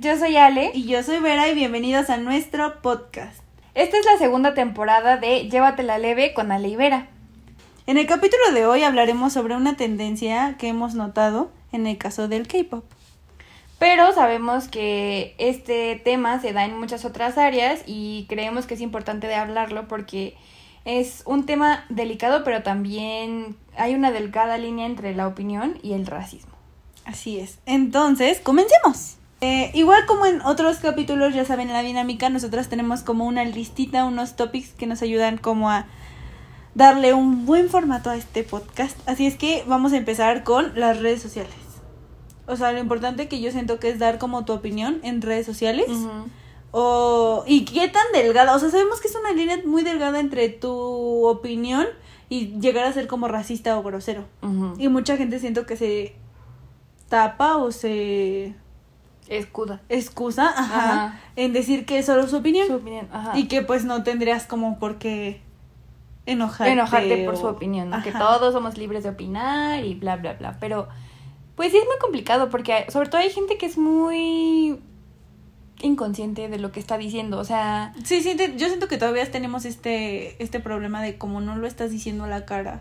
Yo soy Ale y yo soy Vera y bienvenidos a nuestro podcast. Esta es la segunda temporada de Llévatela leve con Ale y Vera. En el capítulo de hoy hablaremos sobre una tendencia que hemos notado en el caso del K-pop. Pero sabemos que este tema se da en muchas otras áreas y creemos que es importante de hablarlo porque es un tema delicado, pero también hay una delgada línea entre la opinión y el racismo. Así es. Entonces, comencemos. Eh, igual como en otros capítulos, ya saben la dinámica, nosotras tenemos como una listita, unos topics que nos ayudan como a darle un buen formato a este podcast. Así es que vamos a empezar con las redes sociales. O sea, lo importante que yo siento que es dar como tu opinión en redes sociales. O, y qué tan delgada. O sea, sabemos que es una línea muy delgada entre tu opinión y llegar a ser como racista o grosero. Y mucha gente siento que se tapa o se Excusa. Excusa, ajá, en decir que es solo su opinión. Su opinión, ajá. Y que pues no tendrías como por qué enojarte. Enojarte por su opinión, que todos somos libres de opinar y bla, bla, bla. Pero pues sí es muy complicado porque sobre todo hay gente que es muy inconsciente de lo que está diciendo, o sea... Sí, sí, yo siento que todavía tenemos este, este problema de como no lo estás diciendo a la cara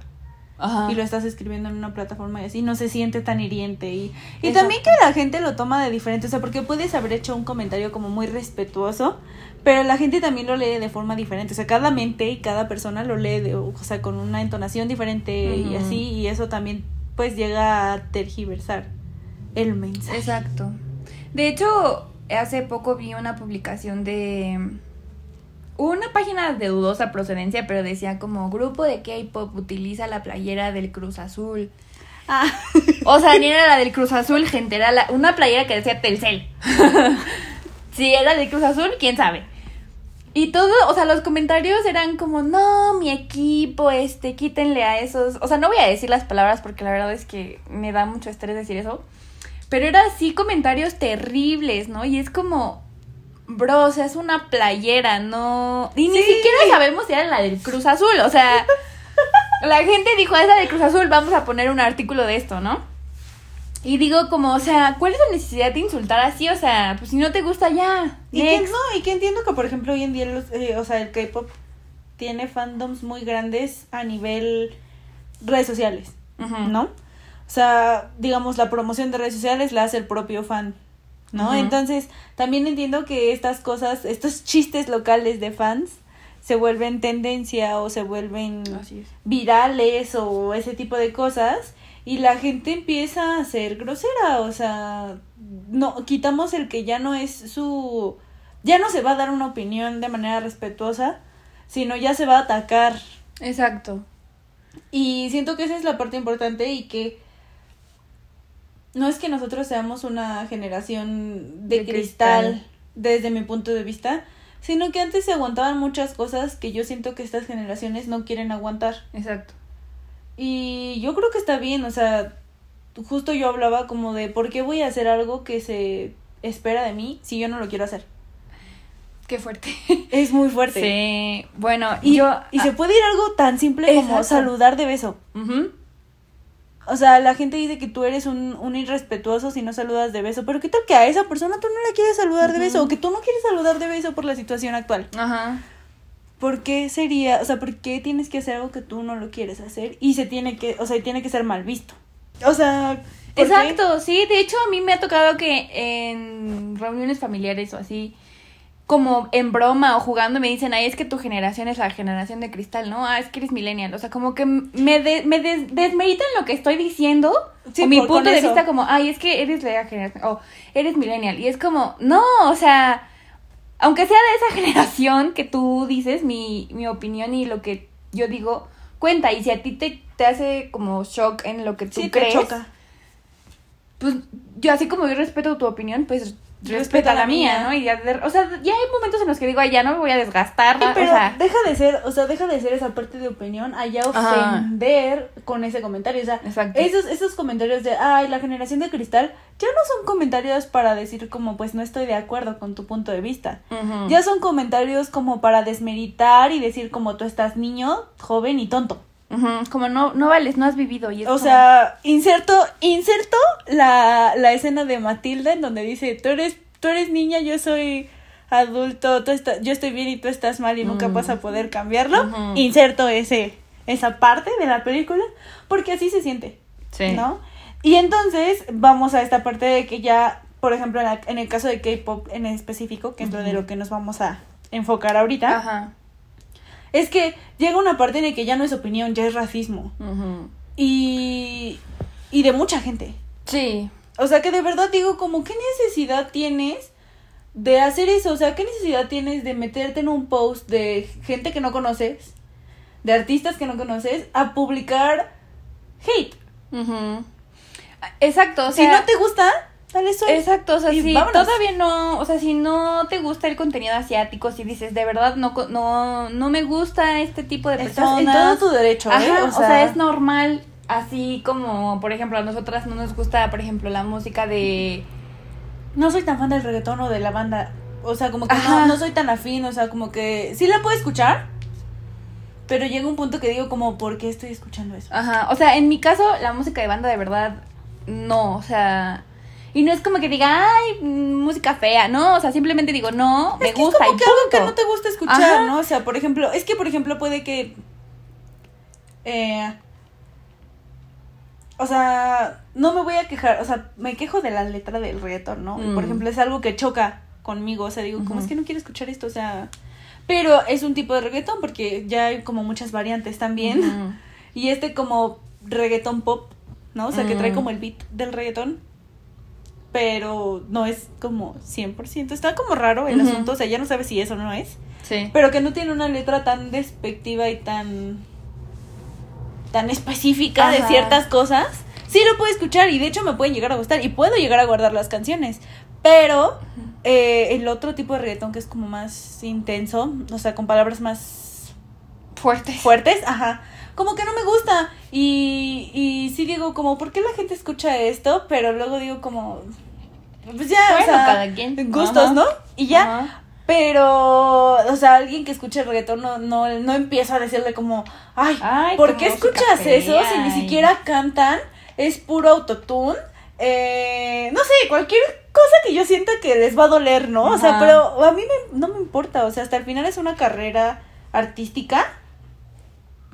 y lo estás escribiendo en una plataforma y así no se siente tan hiriente y, y también que la gente lo toma de diferente, o sea, porque puedes haber hecho un comentario como muy respetuoso, pero la gente también lo lee de forma diferente, o sea, cada mente y cada persona lo lee, de, o sea, con una entonación diferente y así, y eso también pues llega a tergiversar el mensaje. Exacto. De hecho, hace poco vi una publicación de una página de dudosa procedencia, pero decía como grupo de K-pop utiliza la playera del Cruz Azul. Ah. O sea, ni era la del Cruz Azul, gente, era la, una playera que decía Telcel. si era del Cruz Azul, quién sabe. Y todo, o sea, los comentarios eran como, no, mi equipo, este, quítenle a esos. O sea, no voy a decir las palabras porque la verdad es que me da mucho estrés decir eso. Pero era así comentarios terribles, ¿no? Y es como, bro, o sea, es una playera, no. Y ni siquiera sabemos si era la del Cruz Azul, o sea. la gente dijo, es la del Cruz Azul, vamos a poner un artículo de esto, ¿no? Y digo como, o sea, ¿cuál es la necesidad de insultar así? O sea, pues si no te gusta ya. Y que, no, y que entiendo que por ejemplo hoy en día los, eh, o sea, el K-pop tiene fandoms muy grandes a nivel redes sociales, ¿no? O sea, digamos, la promoción de redes sociales la hace el propio fan ¿no? Entonces, también entiendo que estas cosas, estos chistes locales de fans se vuelven tendencia o se vuelven virales o ese tipo de cosas y la gente empieza a ser grosera, o sea, no quitamos el que ya no es su ya no se va a dar una opinión de manera respetuosa, sino ya se va a atacar. Exacto. Y siento que esa es la parte importante y que no es que nosotros seamos una generación de, cristal, desde mi punto de vista, sino que antes se aguantaban muchas cosas que yo siento que estas generaciones no quieren aguantar. Exacto. Y yo creo que está bien, o sea, justo yo hablaba como de por qué voy a hacer algo que se espera de mí si yo no lo quiero hacer. Qué fuerte. Es muy fuerte. Sí, bueno, y, yo... Y se puede ir algo tan simple como saludar de beso. O sea, la gente dice que tú eres un, un, irrespetuoso si no saludas de beso, pero ¿qué tal que a esa persona tú no la quieres saludar de beso o que tú no quieres saludar de beso por la situación actual? Ajá. ¿Por qué sería, o sea, por qué tienes que hacer algo que tú no lo quieres hacer y se tiene que, o sea, tiene que ser mal visto? O sea, Exacto, sí, de hecho a mí me ha tocado que en reuniones familiares o así como en broma o jugando me dicen, ay, es que tu generación es la generación de cristal, ¿no? Ah, es que eres millennial. O sea, como que me, de, me des, desmeritan lo que estoy diciendo. Sí, o mi por- punto de eso. vista como, ay, es que eres la generación, o eres millennial. Y es como, no, o sea, aunque sea de esa generación que tú dices, mi, mi opinión y lo que yo digo, cuenta. Y si a ti te, te hace como shock en lo que tú Sí, te crees, choca. pues yo así como yo respeto tu opinión, pues respeta, la mía. ¿no? Y ya, o sea, ya hay momentos en los que digo, ay, ya no me voy a desgastar, Sí, o pero sea, deja de ser, o sea, deja de ser esa parte de opinión allá Ajá. ofender con ese comentario. O sea, Exacto. esos, esos comentarios de, ay, la generación de cristal, ya no son comentarios para decir como, pues no estoy de acuerdo con tu punto de vista. Ya son comentarios como para desmeritar y decir como tú estás niño, joven y tonto. Ujú, como no, no vales, no has vivido. Y es O como- sea, inserto, inserto la, la escena de Matilda en donde dice, tú eres, tú eres niña, yo soy adulto, tú estás, yo estoy bien y tú estás mal y nunca Mm. vas a poder cambiarlo. Inserto ese, esa parte de la película, porque así se siente, sí. ¿no? Y entonces vamos a esta parte de que ya, por ejemplo, en, la- en el caso de K-pop en específico, que es lo de lo que nos vamos a enfocar ahorita, Ajá. Es que llega una parte en la que ya no es opinión, ya es racismo. Y, y de mucha gente. Sí. O sea que de verdad digo como, ¿qué necesidad tienes de hacer eso? O sea, ¿qué necesidad tienes de meterte en un post de gente que no conoces, de artistas que no conoces, a publicar hate? Exacto, o si no te gusta, dale soy. Exacto, o sea, y si vámonos. todavía no, o sea, si no te gusta el contenido asiático, si dices, de verdad, no, no, no me gusta este tipo de Estás en personas. todo tu derecho, ¿eh? Ajá, o sea, es normal, así como, por ejemplo, a nosotras no nos gusta, por ejemplo, la música de... no soy tan fan del reggaetón o de la banda. O sea, como que no, no soy tan afín, o sea, como que sí la puedo escuchar, pero llega un punto que digo como, ¿por qué estoy escuchando eso? Ajá, o sea, en mi caso, la música de banda de verdad, no, o sea... Y no es como que diga, ay, mm, música fea, no, o sea, simplemente digo, no, me que gusta es como y que algo que no te gusta escuchar, Ajá. ¿no? O sea, por ejemplo, es que por ejemplo puede que eh, o sea, no me voy a quejar, o sea, me quejo de la letra del reggaetón, ¿no? Por Mm. ejemplo, es algo que choca conmigo, o sea, digo, como Ujú. es que no quiero escuchar esto, o sea, pero es un tipo de reggaetón porque ya hay como muchas variantes también. Y este como reggaetón pop, ¿no? O sea, que trae Mm. como el beat del reggaetón. Pero no es como 100%. Está como raro el asunto. O sea, ya no sabes si eso no es. Sí. Pero que no tiene una letra tan despectiva y tan... Tan específica de ciertas cosas. Sí lo puedo escuchar y de hecho me pueden llegar a gustar. Y puedo llegar a guardar las canciones. Pero eh, el otro tipo de reggaetón que es como más intenso. O sea, con palabras más Fuerte. fuertes, ajá. Como que no me gusta. Y, y sí digo como, ¿por qué la gente escucha esto? Pero luego digo como, pues ya, o sea, cada quien. gustos, Ajá. ¿no? Y ya. Ajá. Pero, o sea, alguien que escucha el reggaetón no, no, no empieza a decirle como, ay, Ay, ¿por qué escuchas eso si ni siquiera cantan? Es puro autotune. Eh, no sé, cualquier cosa que yo sienta que les va a doler, ¿no? O sea, pero a mí me- no me importa, o sea, hasta el final es una carrera artística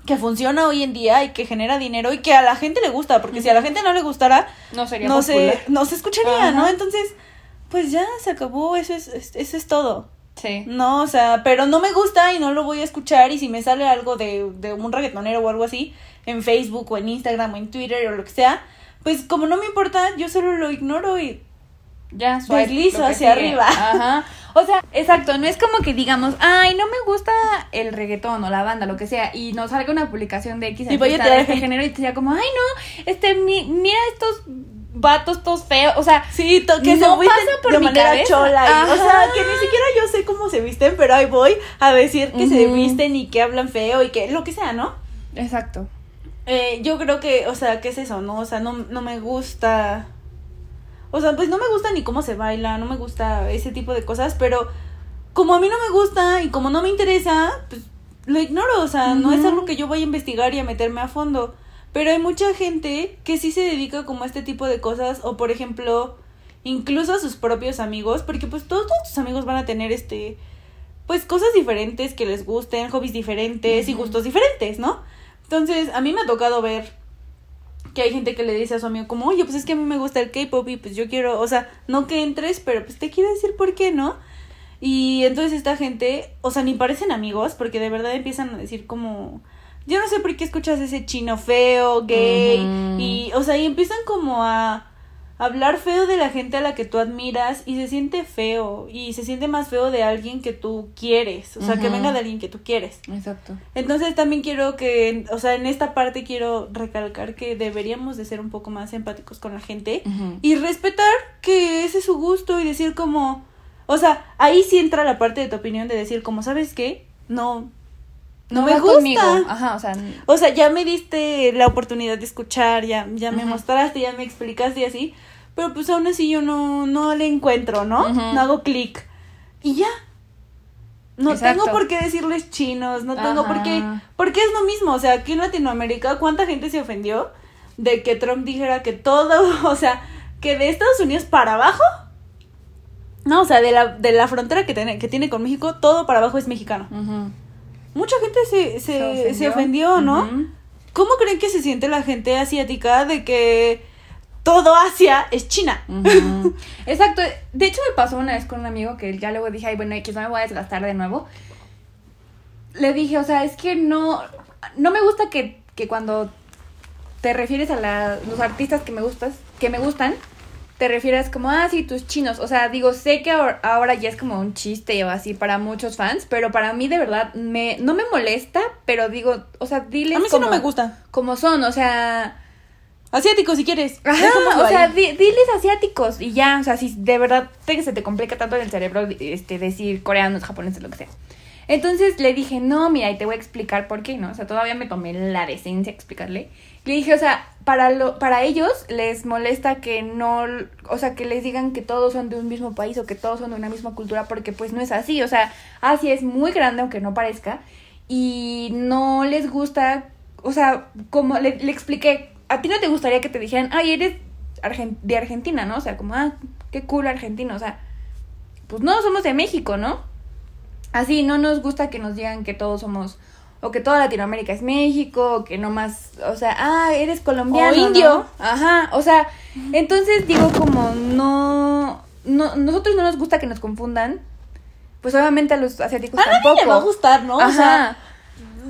que funciona hoy en día y que genera dinero y que a la gente le gusta, porque si a la gente no le gustara, No sería no popular. se, no se escucharía. ¿no? Entonces, pues ya se acabó, eso es, es- eso es todo. Sí. No, o sea, pero no me gusta y no lo voy a escuchar y si me sale algo de, de un reggaetonero o algo así en Facebook o en Instagram o en Twitter o lo que sea, pues como no me importa, yo solo lo ignoro y Ya, Deslizo hacia sigue. arriba. Ajá. O sea, exacto, no es como que digamos, ay, no me gusta el reggaetón o la banda, lo que sea, y nos salga una publicación de X Y voy a de este género y te diga como, ay, no, este, mi- mira estos vatos todos feos, o sea, sí, to- que se No visten pasa por de mi manera cabeza. chola y, o sea, que ni siquiera yo sé cómo se visten, pero ahí voy a decir que se visten y que hablan feo y que lo que sea, ¿no? exacto. Eh, yo creo que, o sea, ¿qué es eso, no? O sea, no, no me gusta. O sea, pues no me gusta ni cómo se baila, no me gusta ese tipo de cosas, pero como a mí no me gusta y como no me interesa, pues lo ignoro, o sea, no es algo que yo vaya a investigar y a meterme a fondo. Pero hay mucha gente que sí se dedica como a este tipo de cosas, o por ejemplo, incluso a sus propios amigos, porque pues todos, todos tus amigos van a tener este, pues cosas diferentes que les gusten, hobbies diferentes y gustos diferentes, ¿no? Entonces, a mí me ha tocado ver que hay gente que le dice a su amigo como, oye, pues es que a mí me gusta el K-pop y pues yo quiero, o sea, no que entres, pero pues te quiero decir por qué, ¿no? Y entonces esta gente, o sea, ni parecen amigos, porque de verdad empiezan a decir como, yo no sé por qué escuchas ese chino feo, gay, y, o sea, y empiezan como a hablar feo de la gente a la que tú admiras y se siente feo, y se siente más feo de alguien que tú quieres, o sea, que venga de alguien que tú quieres. Exacto. Entonces también quiero que, o sea, en esta parte quiero recalcar que deberíamos de ser un poco más empáticos con la gente y respetar que ese es su gusto y decir como, o sea, ahí sí entra la parte de tu opinión de decir como, ¿sabes qué? No, no, me gusta. conmigo. Ajá, o sea, O sea, ya me diste la oportunidad de escuchar, ya, ya me mostraste, ya me explicaste y así, pero pues aún así yo no, no le encuentro, ¿no? No hago clic. Y ya. No Exacto. tengo por qué decirles chinos, no tengo por qué, porque es lo mismo, o sea, aquí en Latinoamérica, ¿cuánta gente se ofendió de que Trump dijera que todo, o sea, que de Estados Unidos para abajo, no, o sea, de la, de la frontera que tiene, que tiene con México, todo para abajo es mexicano. ujú. Mucha gente se, se, se ofendió, ¿no? ¿Cómo creen que se siente la gente asiática de que todo Asia es China? Exacto. De hecho, me pasó una vez con un amigo que ya luego dije, ay, bueno, X, no me voy a desgastar de nuevo. Le dije, o sea, es que no, no me gusta que, que cuando te refieres a la- los artistas que me gustas, que me gustan, te refieras como, ah, sí, tus chinos. O sea, digo, sé que ahora, ya es como un chiste o así para muchos fans, pero para mí de verdad me, no me molesta, pero digo, o sea, diles A mí sí como, no me gusta. como son, o sea, Asiático, si quieres. Ajá, o sea, di- diles asiáticos y ya, o sea, si de verdad te, se te complica tanto en el cerebro este, decir coreanos, japoneses, lo que sea. Entonces le dije, no, mira, y te voy a explicar por qué, ¿no? O sea, todavía me tomé la decencia de explicarle. Le dije, o sea, para, lo, para ellos les molesta que no, o sea, que les digan que todos son de un mismo país o que todos son de una misma cultura, porque pues no es así, o sea, Asia es muy grande, aunque no parezca, y no les gusta, o sea, como le, le expliqué, a ti no te gustaría que te dijeran, ay, eres de Argentina, ¿no? O sea, como, ah, qué cool argentino, o sea, pues no, somos de México, ¿no? Así, no nos gusta que nos digan que todos somos, o que toda Latinoamérica es México, o que no más, o sea, ah, eres colombiano. O ¿no? indio. Ajá, o sea, entonces digo como, no, no, nosotros no nos gusta que nos confundan, pues obviamente a los asiáticos A nadie tampoco. le va a gustar, ¿no? O Ajá. sea,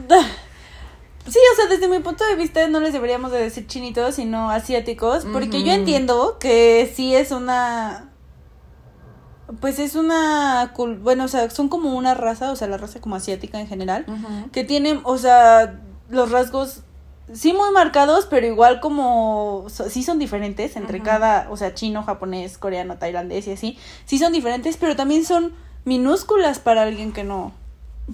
sí, o sea, desde mi punto de vista no les deberíamos de decir chinitos, sino asiáticos, porque yo Ujú. entiendo que sí es una... Pues es una... Bueno, o sea, son como una raza, o sea, la raza como asiática en general, que tienen, o sea, los rasgos sí muy marcados, pero igual como so- sí son diferentes entre cada, o sea, chino, japonés, coreano, tailandés y así, sí son diferentes, pero también son minúsculas para alguien que no.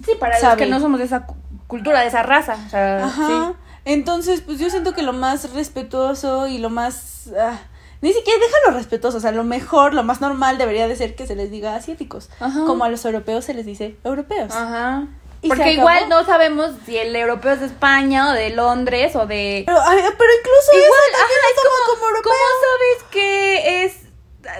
Sí, para los Sabe. que no somos de esa cu- cultura, de esa raza, o sea, Ajá. sí. Entonces, pues yo siento que lo más respetuoso y lo más ah, ni siquiera déjalo respetuoso, o sea, lo mejor, lo más normal debería de ser que se les diga asiáticos, Ajá. como a los europeos se les dice europeos. Ajá. Y Porque igual no sabemos si el europeo es de España o de Londres o de... Pero, pero incluso Igual, eso ajá, también es como, como europeo. ¿Cómo sabes que es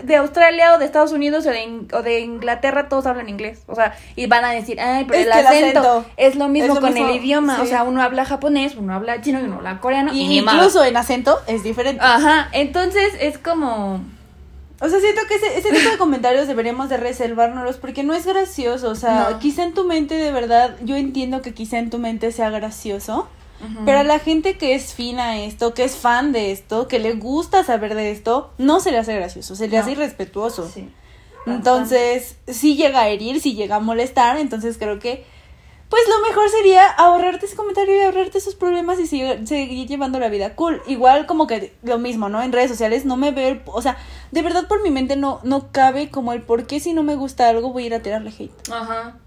de Australia o de Estados Unidos o de, In- o de Inglaterra? Todos hablan inglés. O sea, y van a decir, ay, pero el acento, es lo mismo es lo con mismo, el idioma. O sea, uno habla japonés, uno habla chino y uno habla coreano. Y incluso en acento es diferente. Ajá, entonces es como... O sea, siento que ese, ese tipo de comentarios deberíamos de reservárnoslos porque no es gracioso. O sea, No. quizá en tu mente de verdad, yo entiendo que quizá en tu mente sea gracioso. Pero a la gente que es fina a esto, que es fan de esto, que le gusta saber de esto, no se le hace gracioso, se le No. hace irrespetuoso. Sí. Entonces, si llega a herir, si llega a molestar, entonces creo que pues lo mejor sería ahorrarte ese comentario y ahorrarte esos problemas y sigue- seguir llevando la vida cool. Igual como que lo mismo, ¿no? En redes sociales no me veo, el- o sea, de verdad por mi mente no, no cabe como el por qué si no me gusta algo voy a ir a tirarle hate. Ajá.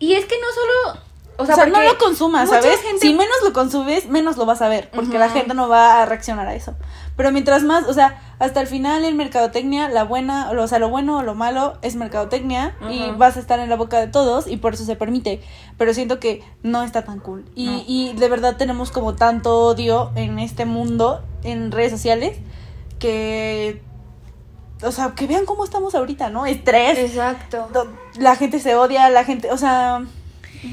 Y es que no solo... O sea, no lo consumas, ¿sabes? gente- Si menos lo consumes, menos lo vas a ver, porque la gente no va a reaccionar a eso. Pero mientras más, o sea, hasta el final en mercadotecnia, la buena, o sea, lo bueno o lo malo es mercadotecnia y vas a estar en la boca de todos y por eso se permite. Pero siento que no está tan cool. Y, No. y de verdad tenemos como tanto odio en este mundo, en redes sociales, que... O sea, que vean cómo estamos ahorita, ¿no? Estrés. Exacto. La gente se odia, la gente, o sea...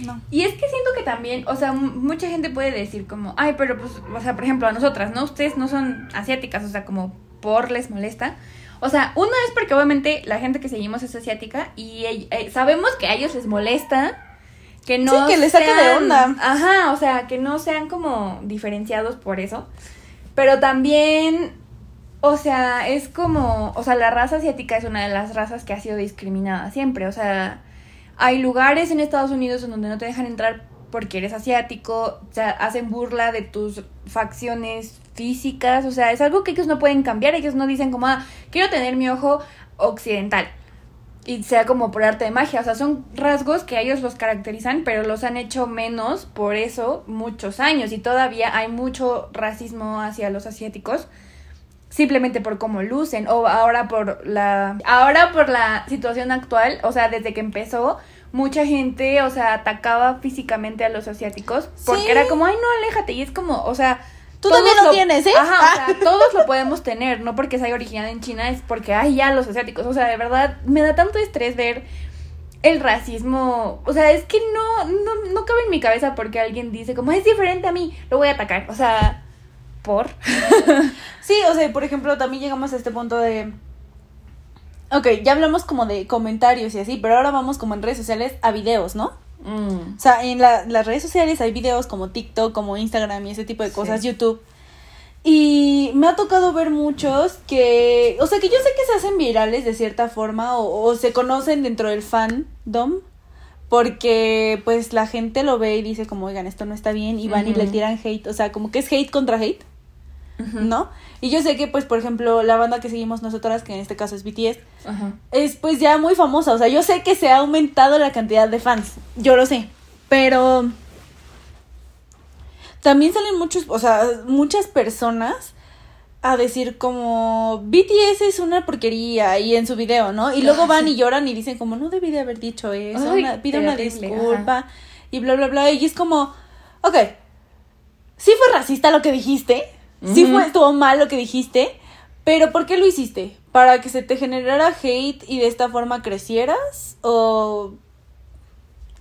No. Y es que siento que también, o sea, mucha gente puede decir como, ay, pero pues, o sea, por ejemplo, a nosotras, ¿no? Ustedes no son asiáticas, o sea, como por les molesta. O sea, uno es porque obviamente la gente que seguimos es asiática y eh, sabemos que a ellos les molesta que no sí, que les saque de onda. Ajá, o sea, que no sean como diferenciados por eso. Pero también, o sea, es como, o sea, la raza asiática es una de las razas que ha sido discriminada siempre. O sea, hay lugares en Estados Unidos en donde no te dejan entrar porque eres asiático, o sea, hacen burla de tus facciones físicas, o sea, es algo que ellos no pueden cambiar, ellos no dicen como, ah, quiero tener mi ojo occidental y sea como por arte de magia, o sea, son rasgos que ellos los caracterizan, pero los han hecho menos por eso muchos años y todavía hay mucho racismo hacia los asiáticos simplemente por cómo lucen o ahora por la ahora por la situación actual, o sea, desde que empezó mucha gente, o sea, atacaba físicamente a los asiáticos porque era como, "Ay, no, aléjate." Y es como, o sea, Tú también lo, tienes, ¿eh? Ajá, o sea, todos lo podemos tener, no porque sea original en China, es porque, ay, ya los asiáticos, o sea, de verdad, me da tanto estrés ver el racismo, o sea, es que no, no, no cabe en mi cabeza porque alguien dice como, es diferente a mí, lo voy a atacar, o sea, ¿por? sí, o sea, por ejemplo, también llegamos a este punto de... Ok, ya hablamos como de comentarios y así, pero ahora vamos como en redes sociales a videos, ¿no? Mm. O sea, en las redes sociales hay videos como TikTok, como Instagram y ese tipo de cosas, YouTube. Y me ha tocado ver muchos que, o sea, que yo sé que se hacen virales de cierta forma o, se conocen dentro del fandom porque pues la gente lo ve y dice como, oigan, esto no está bien y van y le tiran hate, o sea, como que es hate contra hate. ¿No? Y yo sé que, pues, por ejemplo, la banda que seguimos nosotras, que en este caso es BTS, es pues ya muy famosa. O sea, yo sé que se ha aumentado la cantidad de fans. Yo lo sé. Pero también salen muchos, o sea, muchas personas a decir como BTS es una porquería y en su video, ¿no? Y luego van y lloran y dicen como no debí de haber dicho eso, pide una disculpa y bla bla bla y es como, ok, sí fue racista lo que dijiste, Sí fue, estuvo mal lo que dijiste, pero ¿por qué lo hiciste? ¿Para que se te generara hate y de esta forma crecieras? ¿O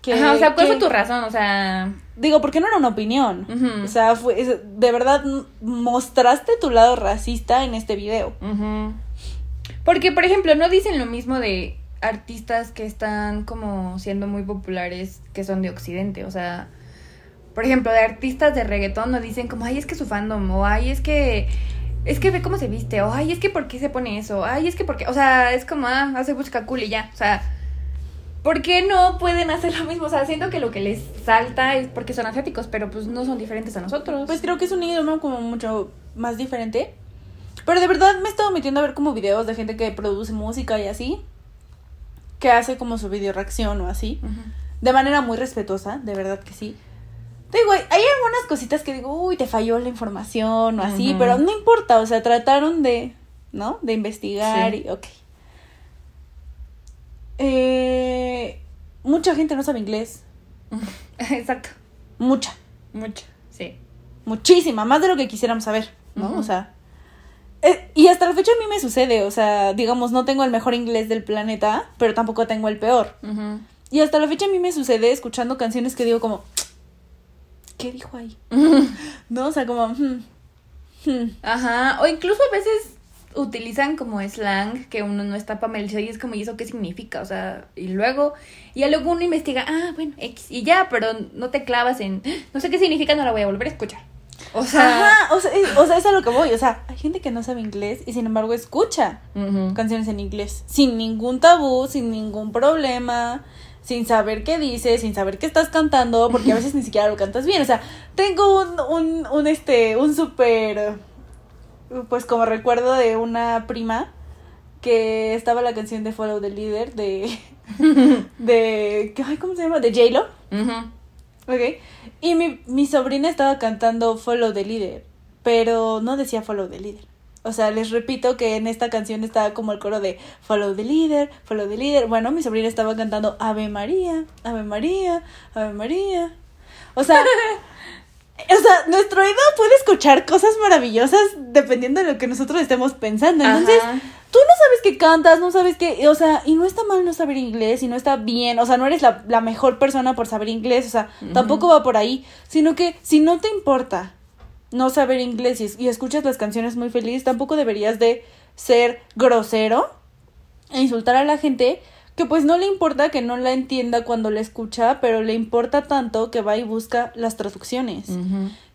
que, Ajá, o sea, ¿cuál fue tu razón? O sea... Digo, porque no era una opinión. O sea, fue, de verdad mostraste tu lado racista en este video. Porque, por ejemplo, no dicen lo mismo de artistas que están como siendo muy populares que son de Occidente. O sea, por ejemplo, de artistas de reggaetón no dicen como, ay, es que su fandom, o ay, es que, es que ve cómo se viste, o ay, es que por qué se pone eso, ay, es que porque, o sea, es como, ah, hace busca cool y ya, o sea, ¿por qué no pueden hacer lo mismo? O sea, siento que lo que les salta es porque son asiáticos, pero pues no son diferentes a nosotros. Pues creo que es un idioma como mucho más diferente. Pero de verdad me he estado metiendo a ver como videos de gente que produce música y así. Que hace como su video reacción o así. De manera muy respetuosa, de verdad que sí. Digo, hay algunas cositas que digo, uy, te falló la información o así, pero no importa, o sea, trataron de, ¿no? De investigar y, ok. Eh, mucha gente no sabe inglés. Exacto. Mucha. Mucha, sí. Muchísima, más de lo que quisiéramos saber, ¿no? O sea. Eh, y hasta la fecha a mí me sucede, o sea, digamos, no tengo el mejor inglés del planeta, pero tampoco tengo el peor. Y hasta la fecha a mí me sucede escuchando canciones que digo como, ¿qué dijo ahí? ¿No? O sea, como... Hmm, hmm. Ajá, o incluso a veces utilizan como slang que uno no está familiarizado y es como, ¿y eso qué significa? O sea, y luego, y luego uno investiga, ah, bueno, X, y ya, pero no te clavas en, no sé qué significa, no la voy a volver a escuchar. O sea, Ajá, o sea, es, o sea, es a lo que voy, o sea, hay gente que no sabe inglés y sin embargo escucha canciones en inglés, sin ningún tabú, sin ningún problema, sin saber qué dices, sin saber qué estás cantando, porque a veces ni siquiera lo cantas bien. O sea, tengo un, un, un este, un súper, pues como recuerdo de una prima que estaba la canción de Follow the Leader de, de, ay, ¿cómo se llama? De J-Lo. Ok. Y mi, mi sobrina estaba cantando Follow the Leader, pero no decía Follow the Leader. O sea, les repito que en esta canción estaba como el coro de Follow the Leader, Follow the Leader. Bueno, mi sobrina estaba cantando Ave María, Ave María, Ave María. O sea, o sea, nuestro oído puede escuchar cosas maravillosas dependiendo de lo que nosotros estemos pensando. Entonces, tú no sabes qué cantas, no sabes qué, o sea, y no está mal no saber inglés y no está bien, o sea, no eres la, la mejor persona por saber inglés, o sea, tampoco va por ahí, sino que si no te importa no saber inglés y, escuchas las canciones muy feliz, tampoco deberías de ser grosero e insultar a la gente que pues no le importa que no la entienda cuando la escucha, pero le importa tanto que va y busca las traducciones,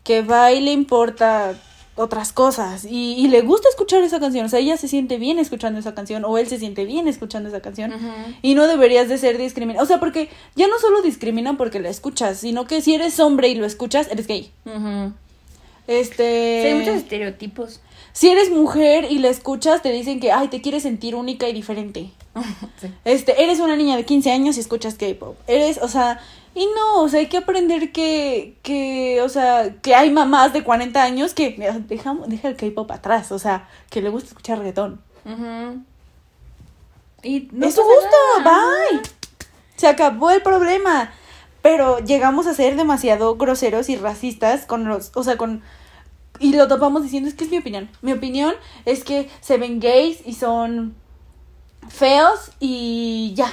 que va y le importa otras cosas y, y, le gusta escuchar esa canción, o sea, ella se siente bien escuchando esa canción o él se siente bien escuchando esa canción y no deberías de ser discriminado, o sea, porque ya no solo discriminan porque la escuchas, sino que si eres hombre y lo escuchas, eres gay. Este... Sí, hay muchos estereotipos. Si eres mujer y la escuchas, te dicen que, ay, te quieres sentir única y diferente. Este, eres una niña de 15 años y escuchas K-pop. Eres, o sea, y no, o sea, hay que aprender que, que, o sea, que hay mamás de 40 años que deja, deja el K-pop atrás, o sea, que le gusta escuchar reggaetón. Y no es su gusto, bye. Se acabó el problema. Pero llegamos a ser demasiado groseros y racistas con los, o sea, con y lo topamos diciendo, es que es mi opinión. Mi opinión es que se ven gays y son feos y ya.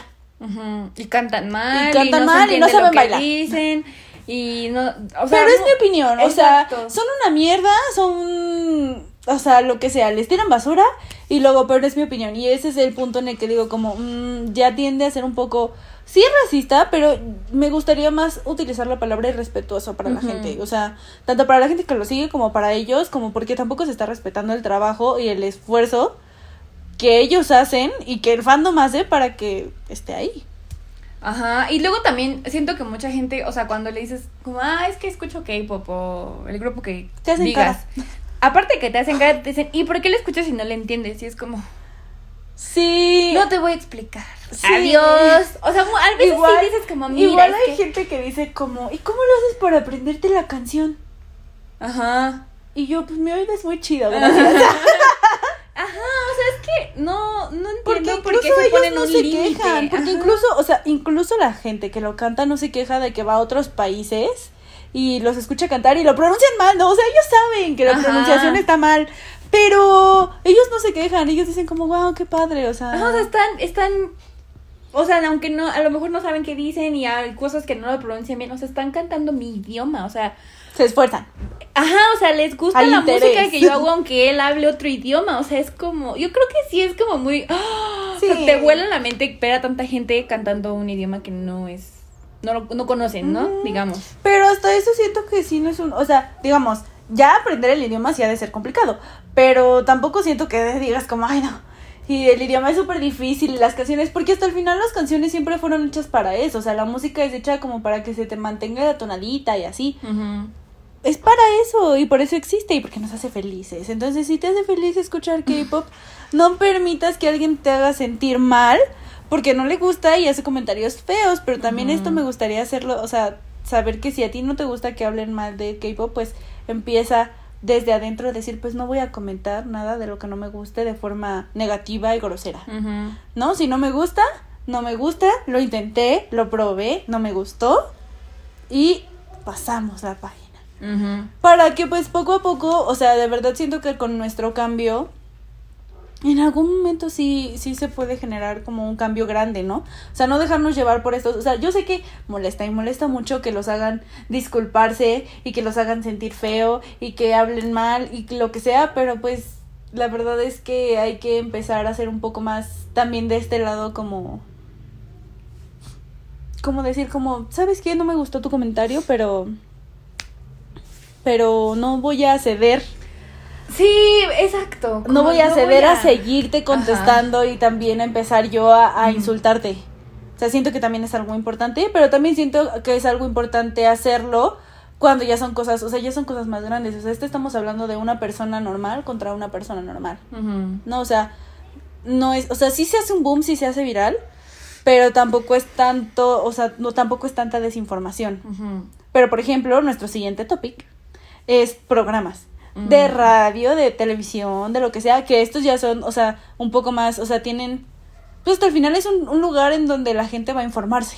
Y cantan mal. Y cantan mal y no saben bailar. Dicen, y no, o sea, Pero es mi opinión, o sea, son una mierda, son, o sea, lo que sea, les tiran basura y luego, pero es mi opinión. Y ese es el punto en el que digo como, mm, ya tiende a ser un poco sí es racista, pero me gustaría más utilizar la palabra irrespetuoso para la gente. O sea, tanto para la gente que lo sigue como para ellos, como porque tampoco se está respetando el trabajo y el esfuerzo que ellos hacen y que el fandom hace para que esté ahí. Ajá, y luego también siento que mucha gente, o sea, cuando le dices como, ah, es que escucho K-pop o el grupo que te hacen digas. Aparte que te hacen cara, te dicen, ¿y por qué lo escuchas si no le entiendes? Y es como, Sí. No te voy a explicar. Adiós. O sea, a veces igual, sí dices como, mira. Igual hay gente que dice como, ¿y cómo lo haces para aprenderte la canción? Ajá. Y yo, pues mi oído es muy chido, gracias. Ajá, o sea, es que no, no entiendo porque por qué se ponen no se quejan. Porque incluso, o sea, incluso la gente que lo canta no se queja de que va a otros países y los escucha cantar y lo pronuncian mal, ¿no? O sea, ellos saben que la pronunciación está mal, pero ellos no se quejan, ellos dicen como, wow, qué padre, o sea. o sea, están, están, o sea, aunque no, a lo mejor no saben qué dicen y hay cosas que no lo pronuncian bien, o sea, están cantando mi idioma, o sea. Se esfuerzan. Ajá, o sea, les gusta la música que yo hago aunque él hable otro idioma, o sea, es como, yo creo que sí es como muy, ¡ah! sí. te vuela la mente ver a tanta gente cantando un idioma que no es, no, no conocen, ¿no? Digamos. Pero hasta eso siento que sí no es un, o sea, digamos, ya aprender el idioma sí ha de ser complicado, pero tampoco siento que digas como, ay no, y el idioma es súper difícil, las canciones, porque hasta el final las canciones siempre fueron hechas para eso, o sea, la música es hecha como para que se te mantenga la tonadita y así. Es para eso y por eso existe y porque nos hace felices. Entonces, si te hace feliz escuchar K-pop, no permitas que alguien te haga sentir mal porque no le gusta y hace comentarios feos, pero también esto me gustaría hacerlo, o sea, saber que si a ti no te gusta que hablen mal de K-pop, pues empieza desde adentro decir, pues no voy a comentar nada de lo que no me guste de forma negativa y grosera. ¿No? Si no me gusta, no me gusta, lo intenté, lo probé, no me gustó y pasamos la página. Para que pues poco a poco, o sea, de verdad siento que con nuestro cambio en algún momento sí, sí se puede generar como un cambio grande, ¿no? O sea, no dejarnos llevar por esto. O sea, yo sé que molesta y molesta mucho que los hagan disculparse y que los hagan sentir feo y que hablen mal y lo que sea, pero pues la verdad es que hay que empezar a ser un poco más también de este lado como... Como decir, como, ¿sabes qué? No me gustó tu comentario, pero... Pero no voy a ceder Sí, exacto. No voy a ceder a... seguirte contestando y también a empezar yo a, insultarte. O sea, siento que también es algo importante, pero también siento que es algo importante hacerlo cuando ya son cosas, o sea, ya son cosas más grandes. O sea, este estamos hablando de una persona normal contra una persona normal. No, o sea, no es, o sea, sí se hace un boom, sí se hace viral, pero tampoco es tanto, o sea, no tampoco es tanta desinformación. Pero por ejemplo, nuestro siguiente topic es programas de radio, de televisión, de lo que sea, que estos ya son, o sea, un poco más, o sea, tienen... Pues hasta el final es un, lugar en donde la gente va a informarse,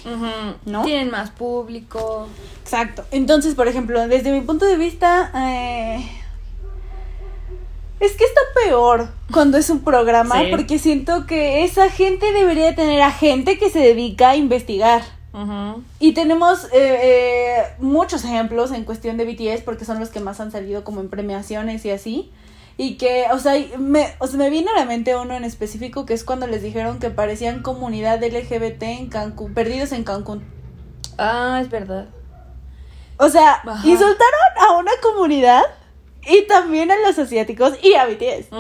¿no? Tienen más público. Exacto. Entonces, por ejemplo, desde mi punto de vista, eh, es que está peor cuando es un programa, porque siento que esa gente debería tener a gente que se dedica a investigar. Y tenemos eh, eh, muchos ejemplos en cuestión de BTS porque son los que más han salido como en premiaciones y así. Y que, o sea, me, o sea, me viene a la mente uno en específico que es cuando les dijeron que parecían comunidad LGBT en Cancún, perdidos en Cancún. Ah, es verdad. O sea, insultaron a una comunidad y también a los asiáticos y a BTS,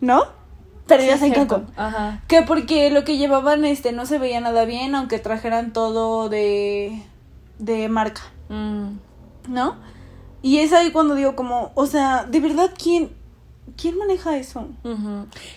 ¿no? Perdidos en Cancún. Ajá. Que porque lo que llevaban este no se veía nada bien, aunque trajeran todo de, de marca. Mm. ¿No? Y es ahí cuando digo como, o sea, de verdad, ¿quién, ¿Quién maneja eso?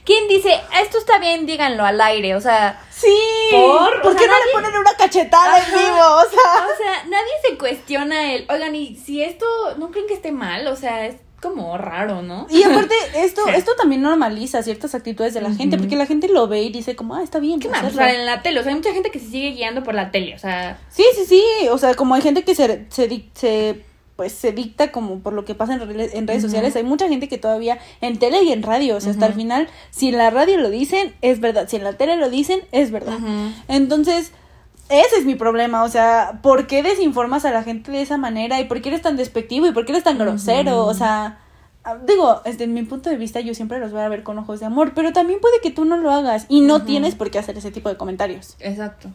¿Quién dice, esto está bien, díganlo al aire? O sea, sí. ¿Por, qué no le ponen una cachetada en vivo? O sea. o sea, nadie se cuestiona el, oigan, y si esto no creen que esté mal, o sea, es como raro, ¿no? Y aparte, esto, esto también normaliza ciertas actitudes de la gente, porque la gente lo ve y dice como, ah, está bien. ¿Qué más? O sea, en la tele, o sea, hay mucha gente que se sigue guiando por la tele, o sea. Sí, sí, sí, o sea, como hay gente que se, se, se pues se dicta como por lo que pasa en, en redes sociales. Hay mucha gente que todavía en tele y en radio, o sea, hasta el final, si en la radio lo dicen, es verdad. Si en la tele lo dicen, es verdad. Entonces, ese es mi problema, o sea, ¿por qué desinformas a la gente de esa manera? ¿Y por qué eres tan despectivo? ¿Y por qué eres tan grosero? O sea, ah, digo, desde mi punto de vista yo siempre los voy a ver con ojos de amor, pero también puede que tú no lo hagas y no tienes por qué hacer ese tipo de comentarios. Exacto.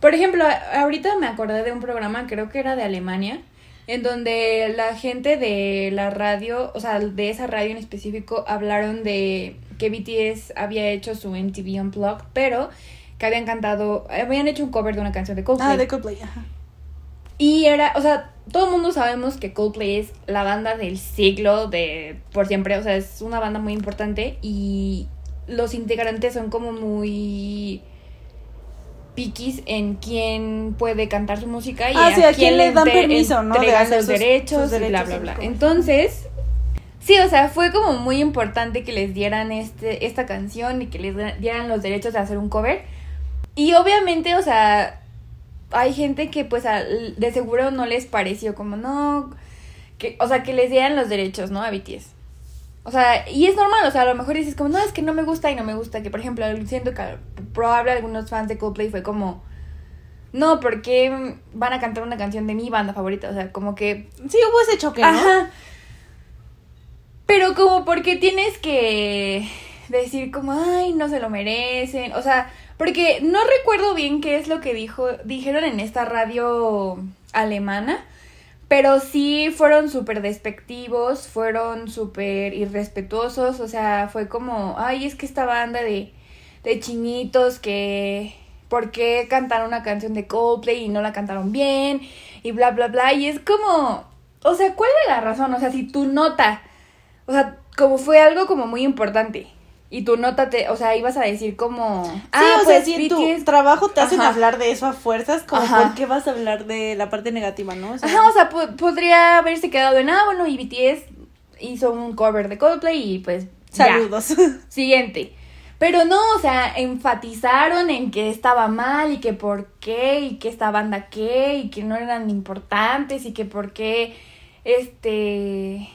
Por ejemplo, ahorita me acordé de un programa, creo que era de Alemania, en donde la gente de la radio, o sea, de esa radio en específico, hablaron de que BTS había hecho su MTV Unplugged, pero que habían cantado, habían hecho un cover de una canción de Coldplay. Ah, de Coldplay, ajá. Y era, o sea, todo el mundo sabemos que Coldplay es la banda del siglo de por siempre, o sea, es una banda muy importante y los integrantes son como muy piquis en quién puede cantar su música y ah, a, quién, le dan permiso, ¿no? De los derechos, y bla, bla, bla. Entonces, sí, o sea, fue como muy importante que les dieran este, esta canción y que les dieran los derechos de hacer un cover. Y obviamente, o sea, hay gente que pues de seguro no les pareció como, no, que, o sea, que les dieran los derechos, ¿no? A BTS. O sea, y es normal, o sea, a lo mejor dices como, no, es que no me gusta y no me gusta, que por ejemplo, siento que probable algunos fans de Coldplay fue como, no, ¿por qué van a cantar una canción de mi banda favorita? O sea, como que... Sí, hubo ese choque, ¿no? Ajá. Pero como porque tienes que decir como, ay, no se lo merecen, o sea, porque no recuerdo bien qué es lo que dijo, dijeron en esta radio alemana, pero sí fueron súper despectivos, fueron súper irrespetuosos, o sea, fue como, ay, es que esta banda de, de chinitos que, ¿por qué cantaron una canción de Coldplay y no la cantaron bien? Y bla, bla, bla, y es como, o sea, ¿cuál es la razón? O sea, si tu nota, o sea, como fue algo como muy importante y tu nota te, o sea, ibas a decir como, ah, o pues sea, si tu trabajo te hacen hablar de eso a fuerzas, como por qué vas a hablar de la parte negativa, ¿no? O sea, Ajá, o sea, podría haberse quedado en, ah, bueno, y BTS hizo un cover de Coldplay y pues saludos. Siguiente. Pero no, o sea, enfatizaron en que estaba mal y que por qué y que esta banda qué y que no eran importantes y que por qué este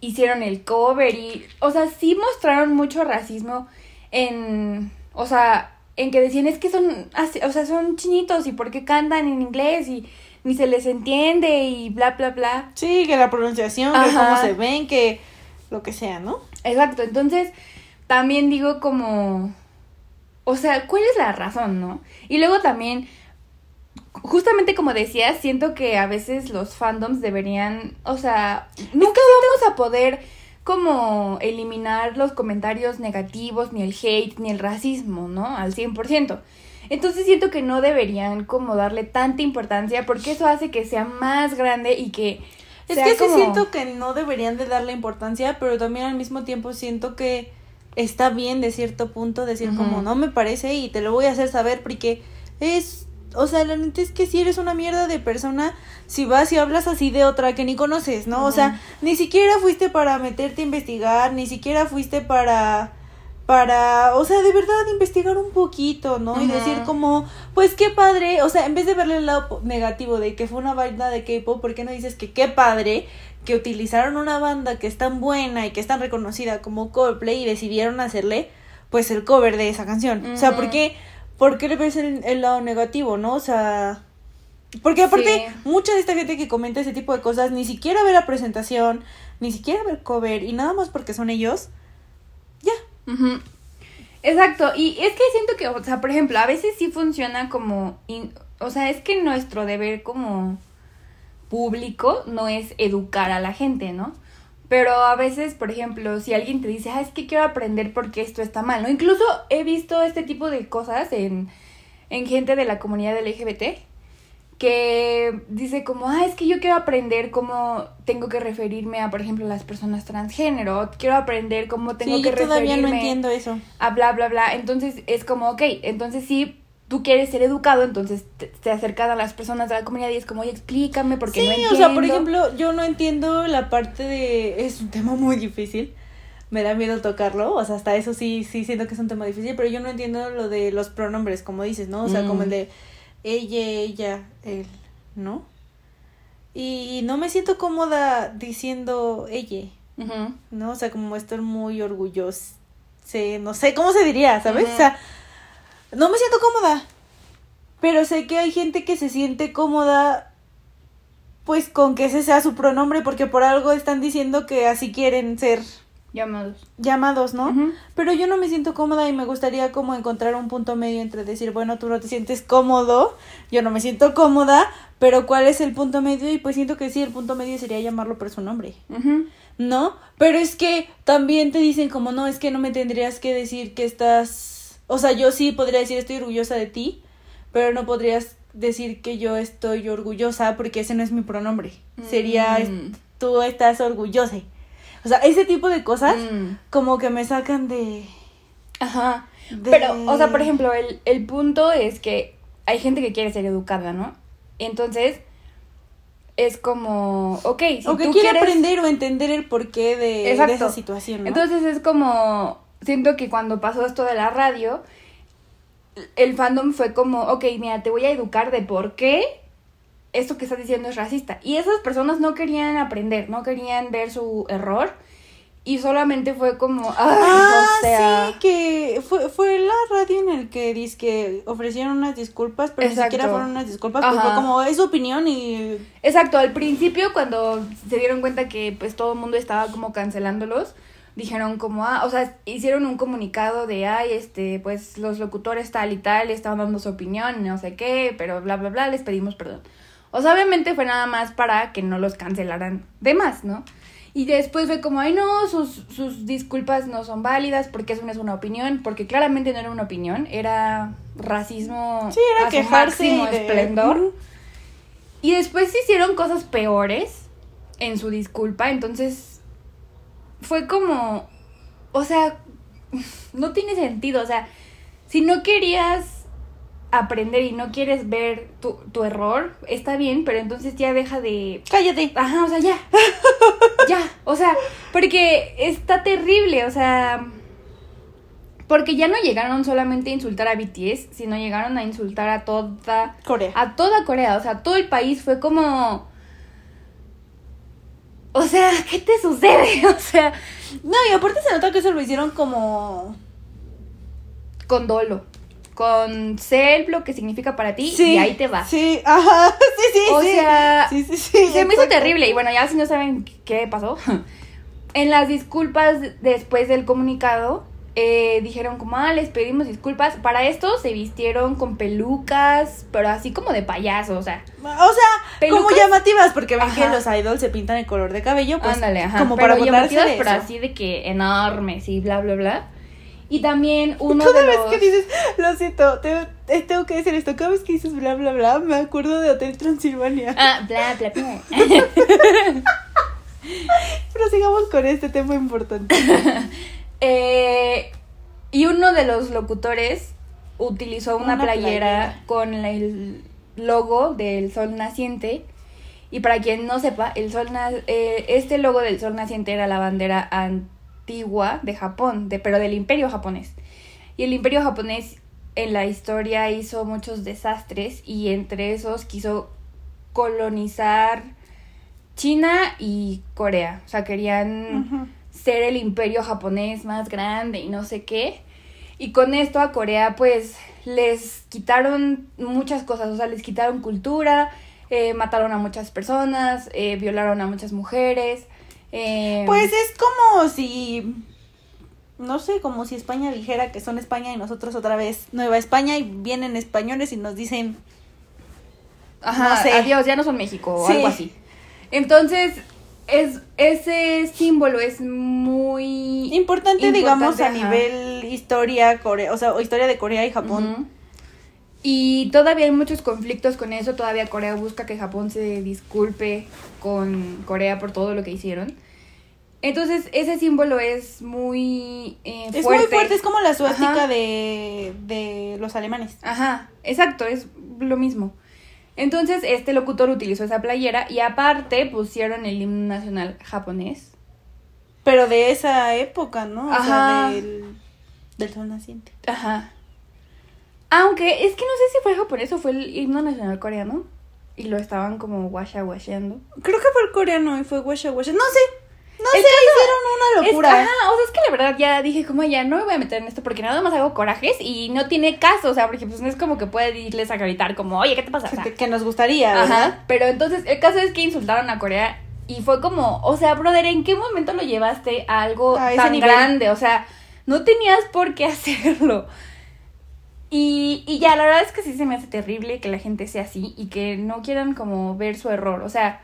hicieron el cover y, o sea, sí mostraron mucho racismo en, o sea, en que decían es que son, o sea, son chinitos y por qué cantan en inglés y ni se les entiende y bla, bla, bla. Sí, que la pronunciación, que cómo se ven, que lo que sea, ¿no? Exacto, entonces también digo como, o sea, ¿cuál es la razón, no? Y luego también justamente como decías, siento que a veces los fandoms deberían, o sea, nunca vamos a poder como eliminar los comentarios negativos, ni el hate, ni el racismo, ¿no? Al 100%. Entonces siento que no deberían como darle tanta importancia porque eso hace que sea más grande y que... Es que sí siento que no deberían de darle importancia, pero también al mismo tiempo siento que está bien de cierto punto decir como no me parece y te lo voy a hacer saber porque es o sea, la neta es que si eres una mierda de persona, si vas y hablas así de otra que ni conoces, ¿no? O sea, ni siquiera fuiste para meterte a investigar, ni siquiera fuiste para para, o sea, de verdad investigar un poquito, ¿no? Y decir como, pues qué padre, o sea, en vez de verle el lado negativo de que fue una banda de K-pop, ¿por qué no dices que qué padre que utilizaron una banda que es tan buena y que es tan reconocida como Coldplay y decidieron hacerle pues el cover de esa canción? O sea, ¿por qué ¿por qué le ves el, lado negativo, no? O sea, porque aparte, mucha de esta gente que comenta ese tipo de cosas ni siquiera ve la presentación, ni siquiera ver cover y nada más porque son ellos, ya. Exacto, y es que siento que, o sea, por ejemplo, a veces sí funciona como, o sea, es que nuestro deber como público no es educar a la gente, ¿no? Pero a veces, por ejemplo, si alguien te dice, ah, es que quiero aprender porque esto está mal, ¿no? Incluso he visto este tipo de cosas en, en gente de la comunidad LGBT que dice como, ah, es que yo quiero aprender cómo tengo que referirme a, por ejemplo, las personas transgénero, quiero aprender cómo tengo sí, que yo todavía no entiendo eso. A bla, bla, bla. Entonces es como, ok, entonces sí tú quieres ser educado, entonces te, te acercas a las personas de la comunidad y es como, oye, explícame porque no entiendo. o sea, por ejemplo, yo no entiendo la parte de... Es un tema muy difícil. Me da miedo tocarlo, o sea, hasta eso sí, sí siento que es un tema difícil, pero yo no entiendo lo de los pronombres, como dices, ¿no? O sea, como el mm. de ella, ella, él, ¿no? Y no me siento cómoda diciendo ella, ¿no? O sea, como estoy muy orgullosa, no sé cómo se diría, ¿sabes? O sea, no me siento cómoda. Pero sé que hay gente que se siente cómoda pues con que ese sea su pronombre porque por algo están diciendo que así quieren ser llamados. Llamados, ¿no? Pero yo no me siento cómoda y me gustaría como encontrar un punto medio entre decir, bueno, tú no te sientes cómodo, yo no me siento cómoda, pero ¿cuál es el punto medio? Y pues siento que sí, el punto medio sería llamarlo por su nombre. ¿No? Pero es que también te dicen como, no, es que no me tendrías que decir que estás o sea, yo sí podría decir estoy orgullosa de ti, pero no podrías decir que yo estoy orgullosa porque ese no es mi pronombre. Sería mm. tú estás orgullosa. O sea, ese tipo de cosas mm. como que me sacan de... Ajá. Pero, o sea, por ejemplo, el, el punto es que hay gente que quiere ser educada, ¿no? Entonces, es como, ok, si o que quiere aprender o entender el porqué de, de esa situación, ¿no? Entonces es como, siento que cuando pasó esto de la radio, el fandom fue como, ok, mira, te voy a educar de por qué esto que estás diciendo es racista. Y esas personas no querían aprender, no querían ver su error. Y solamente fue como, ah, o sea... sí, que fue, fue la radio en el que que ofrecieron unas disculpas, pero ni siquiera fueron unas disculpas, pues fue como, es su opinión y... Exacto, al principio cuando se dieron cuenta que pues todo el mundo estaba como cancelándolos, dijeron como, ah, o sea, hicieron un comunicado de, ay, este, pues los locutores tal y tal estaban dando su opinión, no sé qué, pero bla, bla, bla, les pedimos perdón. O sea, obviamente fue nada más para que no los cancelaran de más, ¿no? Y después fue como, ay, no, sus, sus disculpas no son válidas porque eso no es una opinión, porque claramente no era una opinión, era racismo sí, era a quejarse máximo esplendor. Y después hicieron cosas peores en su disculpa, entonces fue como, o sea, no tiene sentido, o sea, si no querías aprender y no quieres ver tu, tu error, está bien, pero entonces ya deja de... Cállate. Ajá, o sea, ya. ya, o sea, porque está terrible, o sea... Porque ya no llegaron solamente a insultar a BTS, sino llegaron a insultar a toda Corea. A toda Corea, o sea, todo el país fue como o sea, ¿qué te sucede? O sea, no, y aparte se nota que se lo hicieron como con dolo. Con self lo que significa para ti y ahí te va. Sí, ajá, sí, sí. O sea, sí, sí, sí, se me hizo terrible. Y bueno, ya si no saben qué pasó, en las disculpas después del comunicado, eh, dijeron como, ah, les pedimos disculpas. Para esto se vistieron con pelucas, pero así como de payaso, o sea. O sea, como llamativas, porque ven que los idols se pintan el color de cabello, pues. Ándale, ajá. Como para llamativas, pero así de que enormes y bla, bla, bla. Y también uno Cada de vez que dices, lo siento, tengo que decir esto, cada vez que dices bla, bla, bla, me acuerdo de Hotel Transilvania. Ah, bla, bla, bla. Pero sigamos con este tema importante. Eh, y uno de los locutores utilizó una, playera, con el logo del sol naciente. Y para quien no sepa, el sol eh, este logo del sol naciente era la bandera antigua de Japón, de, pero del imperio japonés. Y el imperio japonés en la historia hizo muchos desastres y entre esos quiso colonizar China y Corea. O sea, querían ser el imperio japonés más grande y no sé qué. Y con esto a Corea pues les quitaron muchas cosas, o sea, les quitaron cultura, eh, mataron a muchas personas, eh, violaron a muchas mujeres. Eh, Pues es como si, no sé, como si España dijera que son España y nosotros otra vez Nueva España y vienen españoles y nos dicen, Ajá, no sé. adiós, ya no son México o Sí. algo así. Entonces, es, ese símbolo es muy importante, digamos, a nivel historia, Corea, o sea, historia de Corea y Japón. Y todavía hay muchos conflictos con eso. Todavía Corea busca que Japón se disculpe con Corea por todo lo que hicieron. Entonces, ese símbolo es muy eh, Es fuerte. muy fuerte, es como la suástica de, de los alemanes. Ajá, exacto, es lo mismo. Entonces, este locutor utilizó esa playera y aparte pusieron el himno nacional japonés. Pero de esa época, ¿no? O Ajá. sea, del, del sol naciente. Ajá. Aunque es que no sé si fue japonés o fue el himno nacional coreano. Y lo estaban como washa washeando. Creo que fue el coreano y fue Washa Washa. No sé. No El sé, caso- hicieron una Es- locura. ajá, o sea, es que la verdad ya dije, como ya no me voy a meter en esto porque nada más hago corajes y no tiene caso, o sea, porque pues no es como que puede irles a gritar como, oye, ¿qué te pasa? O sea, que, que nos gustaría, ¿verdad? Ajá, pero entonces el caso es que insultaron a Corea y fue como, o sea, brother, ¿en qué momento lo llevaste a algo A tan nivel. grande? O sea, no tenías por qué hacerlo. Y, y ya, la verdad es que sí se me hace terrible que la gente sea así y que no quieran como ver su error, o sea,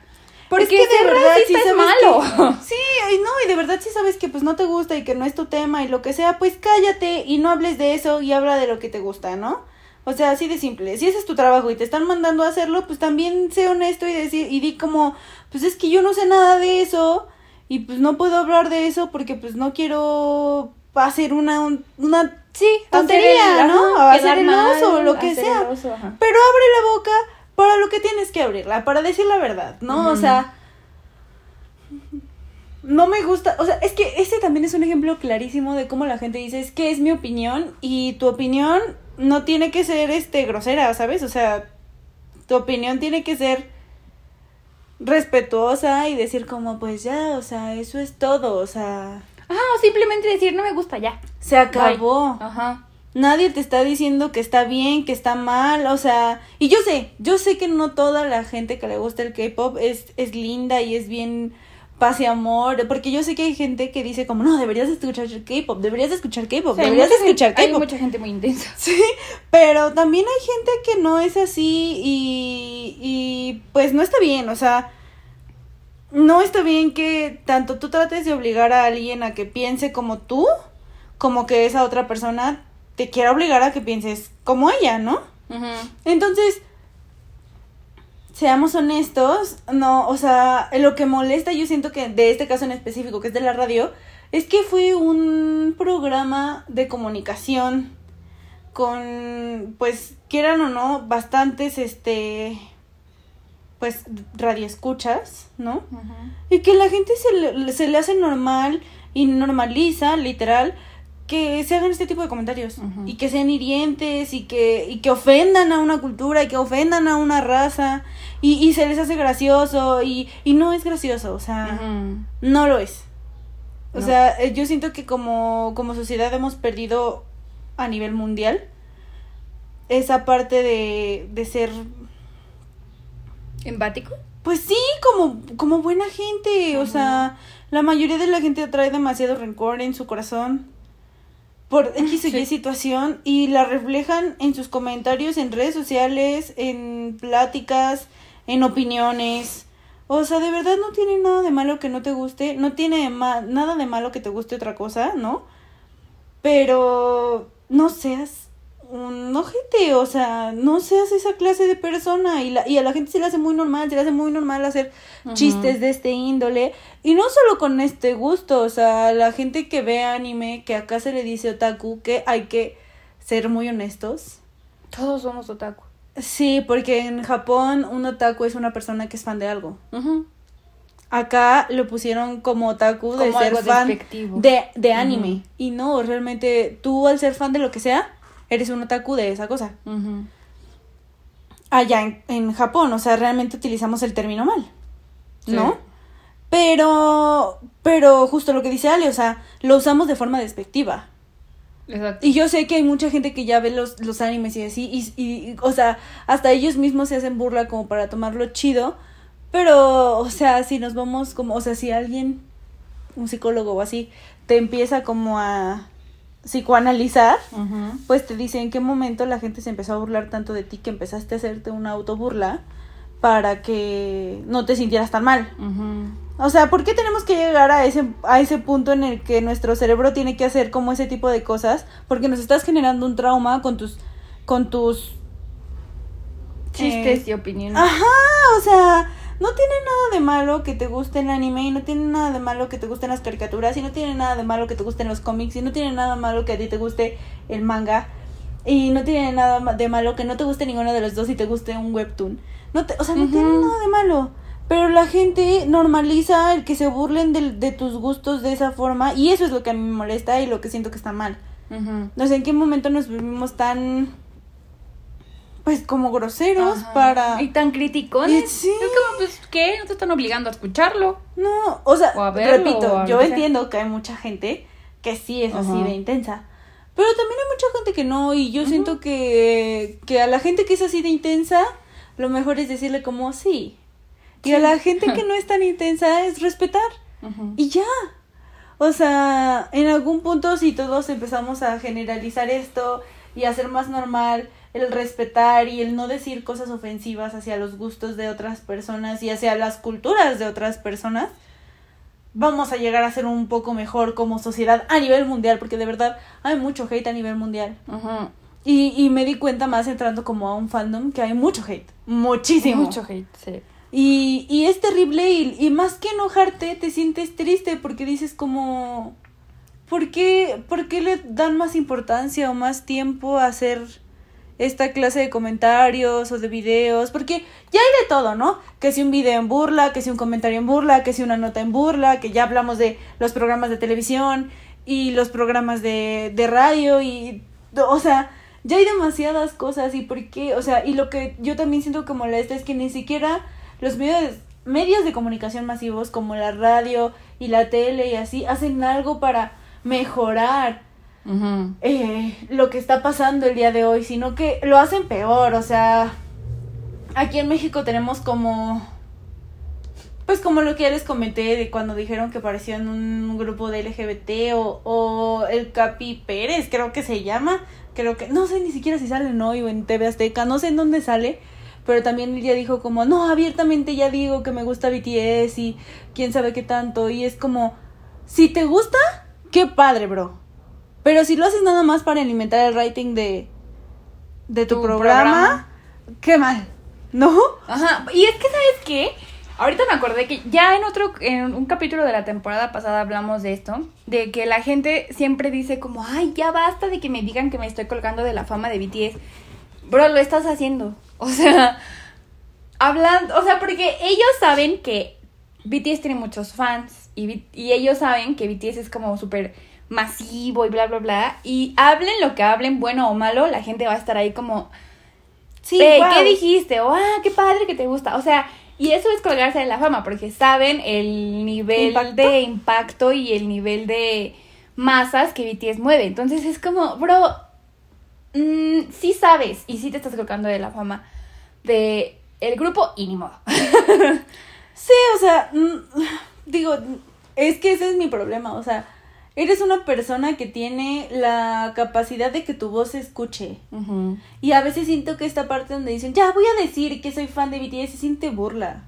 porque es que de verdad sí es malo. que- sí, y no, y de verdad sí sabes que pues no te gusta y que no es tu tema y lo que sea, pues cállate y no hables de eso y habla de lo que te gusta, ¿no? O sea, así de simple. Si ese es tu trabajo y te están mandando a hacerlo, pues también sé honesto y decir y di como, pues es que yo no sé nada de eso y pues no puedo hablar de eso porque pues no quiero hacer una un- una Sí, tontería, el- ¿no? ajá, O hacer el mal, oso o lo que sea. oso. Pero abre la boca para lo que tienes que abrirla, para decir la verdad, ¿no? O sea, no me gusta, o sea, es que ese también es un ejemplo clarísimo de cómo la gente dice, es que es mi opinión y tu opinión no tiene que ser este grosera, ¿sabes? O sea, tu opinión tiene que ser respetuosa y decir como pues ya, o sea, eso es todo, o sea, Ajá, o simplemente decir, no me gusta ya. se acabó. Ajá. Nadie te está diciendo que está bien, que está mal, o sea, y yo sé, yo sé que no toda la gente que le gusta el K-pop es, es linda y es bien paz y amor, porque yo sé que hay gente que dice como, no, deberías escuchar el K-pop, deberías escuchar K-pop, O sea, hay deberías escuchar gente- Hay K-pop. mucha gente muy intensa. Sí, pero también hay gente que no es así y, y pues no está bien, o sea, no está bien que tanto tú trates de obligar a alguien a que piense como tú, como que esa otra persona te quiera obligar a que pienses como ella, ¿no? Entonces, seamos honestos, no, o sea, lo que molesta yo siento que de este caso en específico, que es de la radio, es que fue un programa de comunicación con, pues, quieran o no, bastantes, este, pues, radioescuchas, ¿no? Y que la gente se le, se le hace normal y normaliza, literal, que se hagan este tipo de comentarios. Y que sean hirientes y que, y que ofendan a una cultura y que ofendan a una raza. Y, y se les hace gracioso y, y no es gracioso, o sea, no lo es. O No. sea, eh, yo siento que como, como sociedad hemos perdido a nivel mundial esa parte de, de ser ¿Empático? pues sí, como, como buena gente. O sea, la mayoría de la gente trae demasiado rencor en su corazón por X o Y situación y la reflejan en sus comentarios en redes sociales, en pláticas, en opiniones. O sea, de verdad no tiene nada de malo que no te guste, no tiene ma- nada de malo que te guste otra cosa, ¿no? Pero no seas un ojete, o sea, no seas esa clase de persona y, la, y a la gente se le hace muy normal, se le hace muy normal hacer chistes de este índole y no solo con este gusto, o sea, la gente que ve anime, que acá se le dice otaku, que hay que ser muy honestos. Todos somos otaku. Sí, porque en Japón un otaku es una persona que es fan de algo. Acá lo pusieron como otaku de Como ser algo fan de, de anime. Y no, realmente tú al ser fan de lo que sea, eres un otaku de esa cosa. Allá en, en Japón, o sea, realmente utilizamos el término mal. ¿No? Sí. Pero, pero justo lo que dice Ale, o sea, lo usamos de forma despectiva. Exacto. Y yo sé que hay mucha gente que ya ve los, los animes y así, y, y, o sea, hasta ellos mismos se hacen burla como para tomarlo chido, pero, o sea, si nos vamos como, o sea, si alguien un psicólogo o así te empieza como a psicoanalizar, pues te dice en qué momento la gente se empezó a burlar tanto de ti que empezaste a hacerte una autoburla para que no te sintieras tan mal. O sea, ¿por qué tenemos que llegar a ese, a ese punto en el que nuestro cerebro tiene que hacer como ese tipo de cosas? Porque nos estás generando un trauma con tus, con tus chistes eh, y opiniones. Ajá, o sea, no tiene nada de malo que te guste el anime y no tiene nada de malo que te gusten las caricaturas y no tiene nada de malo que te gusten los cómics y no tiene nada malo que a ti te guste el manga y no tiene nada de malo que no te guste ninguno de los dos y te guste un webtoon. No te, o sea, no tiene nada de malo. Pero la gente normaliza el que se burlen de, de, tus gustos de esa forma y eso es lo que a mí me molesta y lo que siento que está mal. No sé en qué momento nos vivimos tan pues como groseros para y tan criticones. Sí. es como pues qué no te están obligando a escucharlo. No o sea repito yo entiendo que hay mucha gente que sí es así de intensa pero también hay mucha gente que no y yo siento que que a la gente que es así de intensa lo mejor es decirle como sí y a la gente que no es tan intensa es respetar. Y ya. O sea en algún punto si todos empezamos a generalizar esto y a hacer más normal el respetar y el no decir cosas ofensivas hacia los gustos de otras personas y hacia las culturas de otras personas, vamos a llegar a ser un poco mejor como sociedad a nivel mundial, porque de verdad hay mucho hate a nivel mundial. y, y, me di cuenta más entrando como a un fandom que hay mucho hate, muchísimo. Mucho hate, sí. Y, y es terrible y, y más que enojarte te sientes triste porque dices como... ¿Por qué, ¿Por qué le dan más importancia o más tiempo a hacer esta clase de comentarios o de videos, porque ya hay de todo, ¿no? Que si un video en burla, que si un comentario en burla, que si una nota en burla, que ya hablamos de los programas de televisión y los programas de, de radio y, o sea, ya hay demasiadas cosas y por qué, o sea, y lo que yo también siento que molesta es que ni siquiera los medios, medios de comunicación masivos como la radio y la tele y así hacen algo para mejorar eh, lo que está pasando el día de hoy, sino que lo hacen peor, o sea, aquí en México tenemos como, pues como lo que ya les comenté de cuando dijeron que parecían un grupo de LGBT o, o el Capi Pérez, creo que se llama, creo que, no sé ni siquiera si sale hoy o en TV Azteca, no sé en dónde sale, pero también ella dijo como, no, abiertamente ya digo que me gusta BTS y quién sabe qué tanto, y es como, si te gusta, qué padre, bro. Pero si lo haces nada más para alimentar el rating de, de tu, programa, qué mal, ¿no? Ajá, y es que, ¿sabes qué? Ahorita me acordé que ya en otro, en un capítulo de la temporada pasada hablamos de esto, de que la gente siempre dice como, ay, ya basta de que me digan que me estoy colgando de la fama de BTS. Bro, lo estás haciendo. O sea, hablando, o sea, porque ellos saben que BTS tiene muchos fans y, y ellos saben que BTS es como súper masivo y bla, bla, bla. Y hablen lo que hablen, bueno o malo, la gente va a estar ahí como, sí, ¿qué dijiste? O, ah, qué padre que te gusta. O sea, y eso es colgarse de la fama, porque saben el nivel de impacto y el nivel de masas que BTS mueve. Entonces es como, bro, mmm, sí sabes y sí te estás colgando de la fama de el grupo y ni modo. sí, o sea, mm, digo, es que ese es mi problema, o sea, eres una persona que tiene la capacidad de que tu voz se escuche. Y a veces siento que esta parte donde dicen, ya voy a decir que soy fan de BTS, se siente burla.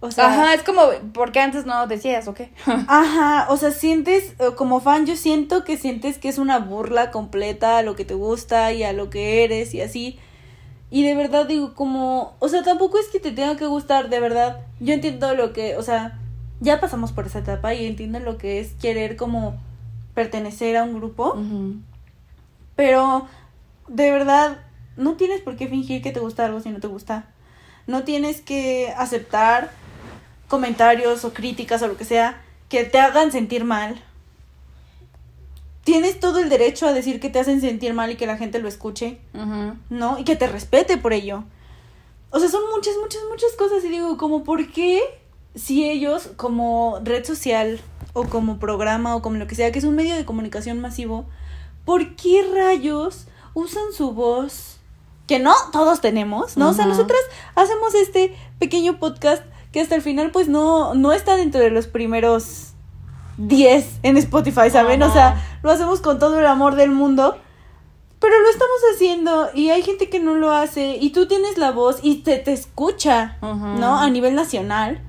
O sea, Ajá, es como, porque antes no decías o qué? Ajá, o sea, sientes, eh, como fan, yo siento que sientes que es una burla completa a lo que te gusta y a lo que eres y así. Y de verdad digo, como, o sea, tampoco es que te tenga que gustar, de verdad. Yo entiendo lo que, o sea, ya pasamos por esa etapa y entiendo lo que es querer como pertenecer a un grupo. Pero de verdad, no tienes por qué fingir que te gusta algo si no te gusta. No tienes que aceptar comentarios o críticas o lo que sea que te hagan sentir mal. Tienes todo el derecho a decir que te hacen sentir mal y que la gente lo escuche, ¿no? Y que te respete por ello. O sea, son muchas, muchas, muchas cosas y digo, como, ¿por qué si ellos como red social o como programa o como lo que sea, que es un medio de comunicación masivo, ¿por qué rayos usan su voz? Que no todos tenemos, ¿no? O sea, nosotras hacemos este pequeño podcast que hasta el final pues no, no está dentro de los primeros 10 en Spotify, ¿saben? O sea, lo hacemos con todo el amor del mundo. Pero lo estamos haciendo y hay gente que no lo hace y tú tienes la voz y te, te escucha, ¿no? A nivel nacional.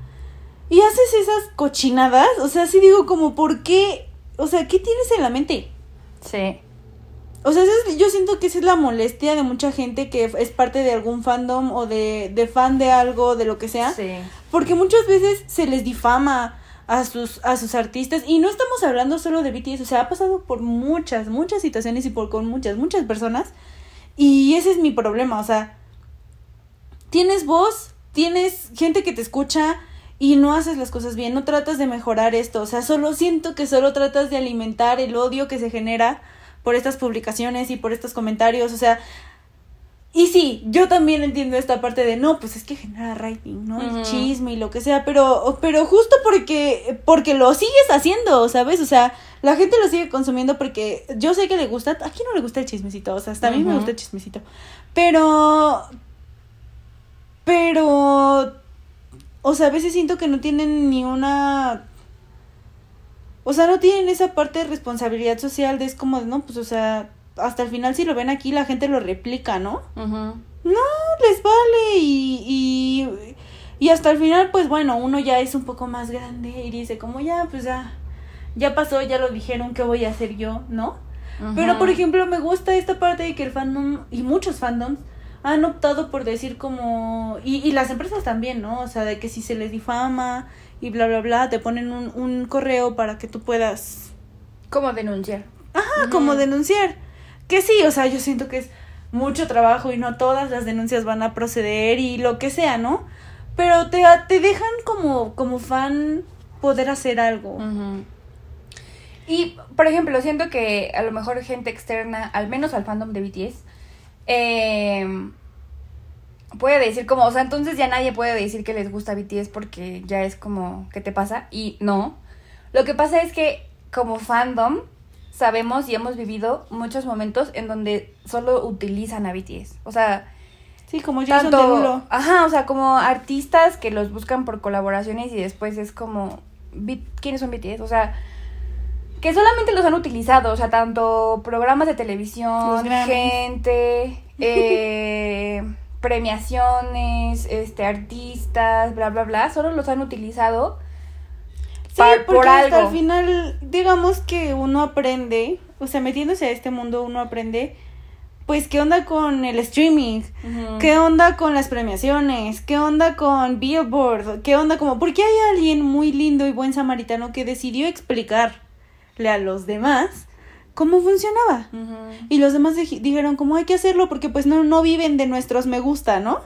Y haces esas cochinadas, o sea, sí digo como, ¿por qué? O sea, ¿qué tienes en la mente? Sí. O sea, yo siento que esa es la molestia de mucha gente que es parte de algún fandom o de, de fan de algo, de lo que sea. Sí. Porque muchas veces se les difama a sus, a sus artistas. Y no estamos hablando solo de BTS, o sea, ha pasado por muchas, muchas situaciones y por con muchas, muchas personas. Y ese es mi problema, o sea, tienes voz, tienes gente que te escucha y no haces las cosas bien, no tratas de mejorar esto, o sea, solo siento que solo tratas de alimentar el odio que se genera por estas publicaciones y por estos comentarios, o sea, y sí, yo también entiendo esta parte de no, pues es que genera rating, ¿no? El chisme y lo que sea, pero, pero justo porque, porque lo sigues haciendo, ¿sabes? O sea, la gente lo sigue consumiendo porque yo sé que le gusta, a quién no le gusta el chismecito, o sea, hasta a mí me gusta el chismecito, pero, pero, o sea, a veces siento que no tienen ni una o sea, no tienen esa parte de responsabilidad social de es como, no, pues, o sea, hasta el final si lo ven aquí la gente lo replica, ¿no? No, les vale y, y, y hasta el final, pues bueno, uno ya es un poco más grande y dice como ya, pues ya, ya pasó, ya lo dijeron, ¿qué voy a hacer yo? ¿No? Pero, por ejemplo, me gusta esta parte de que el fandom y muchos fandoms han optado por decir como, y, y las empresas también, ¿no? O sea, de que si se les difama y bla, bla, bla, te ponen un, un correo para que tú puedas... Como denunciar. Ajá, como denunciar. Que sí, o sea, yo siento que es mucho trabajo y no todas las denuncias van a proceder y lo que sea, ¿no? Pero te, te dejan como, como fan poder hacer algo. Y, por ejemplo, siento que a lo mejor gente externa, al menos al fandom de BTS, eh, puede decir como, o sea, entonces ya nadie puede decir que les gusta BTS porque ya es como, ¿qué te pasa? Y no. Lo que pasa es que como fandom sabemos y hemos vivido muchos momentos en donde solo utilizan a BTS. O sea, sí, como Jason tanto, Ajá, o sea, como artistas que los buscan por colaboraciones y después es como ¿quiénes son BTS? O sea, que solamente los han utilizado, o sea, tanto programas de televisión, gente, eh premiaciones, este, artistas, bla, bla, bla, solo los han utilizado sí, porque hasta al final, digamos que uno aprende, o sea, metiéndose a este mundo uno aprende, pues, ¿qué onda con el streaming? ¿Qué onda con las premiaciones? ¿Qué onda con Billboard? ¿Qué onda como, porque hay alguien muy lindo y buen samaritano que decidió explicarle a los demás cómo funcionaba. Y los demás dijeron, ¿cómo hay que hacerlo? Porque pues no, no viven de nuestros me gusta, ¿no?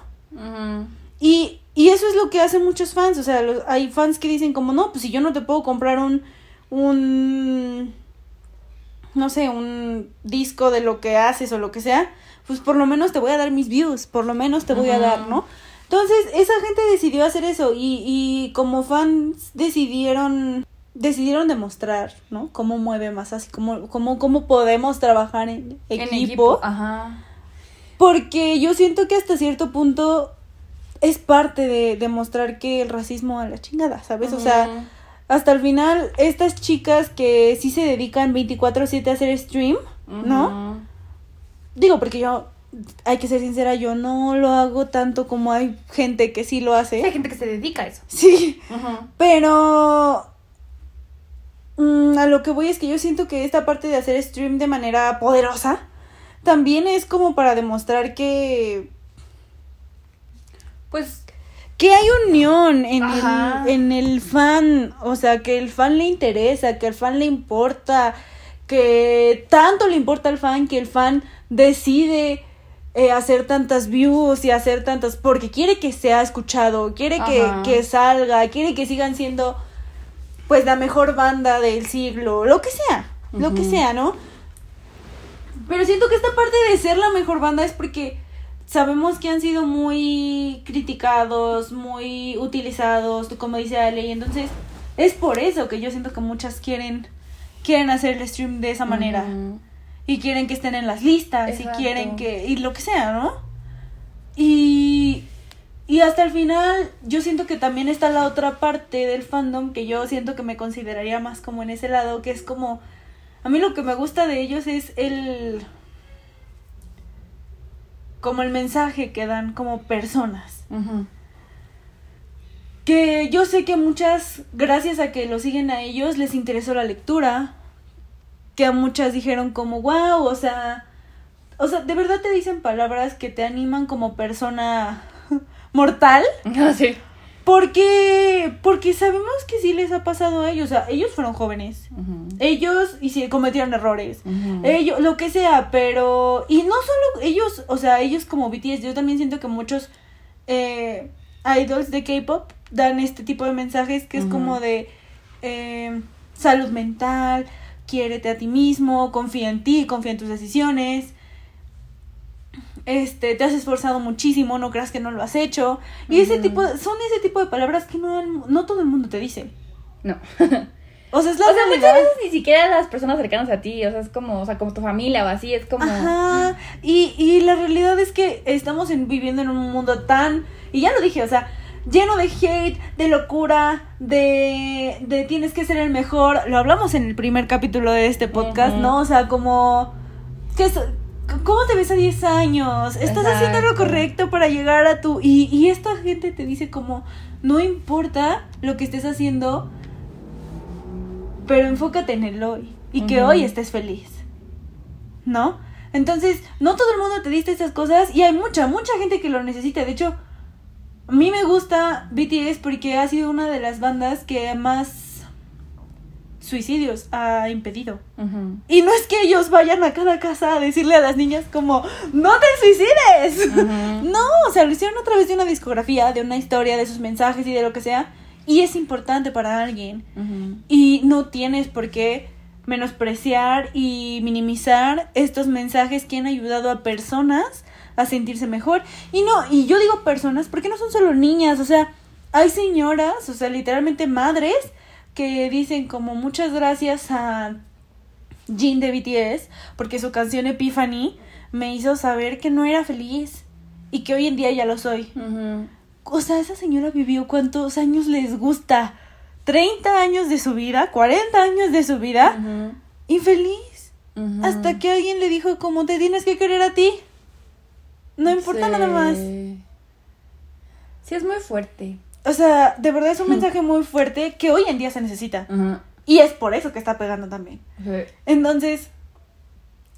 y, y, eso es lo que hacen muchos fans. O sea, hay fans que dicen como, no, pues si yo no te puedo comprar un, un, no sé, un disco de lo que haces o lo que sea, pues por lo menos te voy a dar mis views, por lo menos te voy a dar, ¿no? Entonces, esa gente decidió hacer eso y, y como fans decidieron decidieron demostrar, ¿no? Cómo mueve más así, cómo, cómo, cómo podemos trabajar en equipo. Ajá. Porque yo siento que hasta cierto punto es parte de demostrar que el racismo a la chingada, ¿sabes? O sea, hasta el final, estas chicas que sí se dedican 24/7 a hacer stream, ¿no? Digo, porque yo, hay que ser sincera, yo no lo hago tanto como hay gente que sí lo hace. hay gente que se dedica a eso. Sí, pero Mm, a lo que voy es que yo siento que esta parte de hacer stream de manera poderosa también es como para demostrar que pues que hay unión en el, en el fan, o sea, que el fan le interesa, que el fan le importa, que tanto le importa al fan que el fan decide eh, hacer tantas views y hacer tantas porque quiere que sea escuchado, quiere que, que salga, quiere que sigan siendo pues la mejor banda del siglo, lo que sea, lo que sea, ¿no? Pero siento que esta parte de ser la mejor banda es porque sabemos que han sido muy criticados, muy utilizados, como dice Ale, y entonces es por eso que yo siento que muchas quieren quieren hacer el stream de esa manera. Y quieren que estén en las listas y quieren que y lo que sea, ¿no? Y Y hasta el final, yo siento que también está la otra parte del fandom que yo siento que me consideraría más como en ese lado, que es como. A mí lo que me gusta de ellos es el. como el mensaje que dan como personas. Que yo sé que muchas, gracias a que lo siguen a ellos, les interesó la lectura. Que a muchas dijeron como, wow, o sea. O sea, de verdad te dicen palabras que te animan como persona mortal. Ah, sí. Porque, porque sabemos que sí les ha pasado a ellos. O sea, ellos fueron jóvenes. Ellos y sí, cometieron errores. Ellos, lo que sea, pero. Y no solo ellos, o sea, ellos como BTS, yo también siento que muchos eh, idols de K-pop dan este tipo de mensajes que es como de eh, salud mental, quiérete a ti mismo, confía en ti, confía en tus decisiones este, te has esforzado muchísimo, no creas que no lo has hecho. Y ese tipo, son ese tipo de palabras que no, no todo el mundo te dice. No. O sea, es la o sea, muchas veces ni siquiera las personas cercanas a ti, o sea, es como, o sea, como tu familia o así, es como... Ajá, y, y la realidad es que estamos en, viviendo en un mundo tan, y ya lo dije, o sea, lleno de hate, de locura, de, de tienes que ser el mejor, lo hablamos en el primer capítulo de este podcast, ¿no? O sea, como, que ¿Cómo te ves a 10 años? Estás haciendo lo correcto para llegar a tu... Y, y esta gente te dice como, no importa lo que estés haciendo, pero enfócate en el hoy. Y que hoy estés feliz. ¿No? Entonces, no todo el mundo te dice esas cosas y hay mucha, mucha gente que lo necesita. De hecho, a mí me gusta BTS porque ha sido una de las bandas que más suicidios ha impedido. Y no es que ellos vayan a cada casa a decirle a las niñas como, no te suicides. No, o sea, lo hicieron a través de una discografía, de una historia, de sus mensajes y de lo que sea. Y es importante para alguien. Y no tienes por qué menospreciar y minimizar estos mensajes que han ayudado a personas a sentirse mejor. Y no, y yo digo personas porque no son solo niñas, o sea, hay señoras, o sea, literalmente madres que dicen como muchas gracias a Jin de BTS porque su canción Epiphany me hizo saber que no era feliz y que hoy en día ya lo soy. O sea, esa señora vivió cuántos años les gusta. 30 años de su vida, 40 años de su vida, infeliz. Hasta que alguien le dijo como te tienes que querer a ti. No importa nada más. Sí, es muy fuerte. O sea, de verdad es un mensaje muy fuerte que hoy en día se necesita. Y es por eso que está pegando también. Entonces,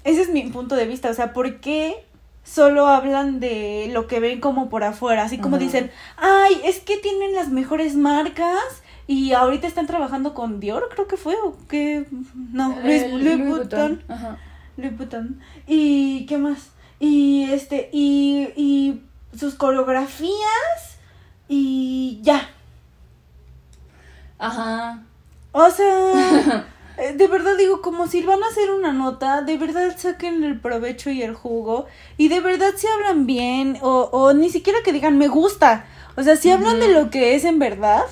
ese es mi punto de vista. O sea, ¿por qué solo hablan de lo que ven como por afuera? Así como dicen, ay, es que tienen las mejores marcas y ahorita están trabajando con Dior, creo que fue, o que... No, Louis, Louis, Vuitton. Louis Vuitton. ¿Y qué más? Y este, y, y sus coreografías y ya. Ajá. O sea, eh, de verdad digo, como si van a hacer una nota, de verdad saquen el provecho y el jugo y de verdad se hablan bien o, o ni siquiera que digan me gusta. O sea, si hablan de lo que es en verdad,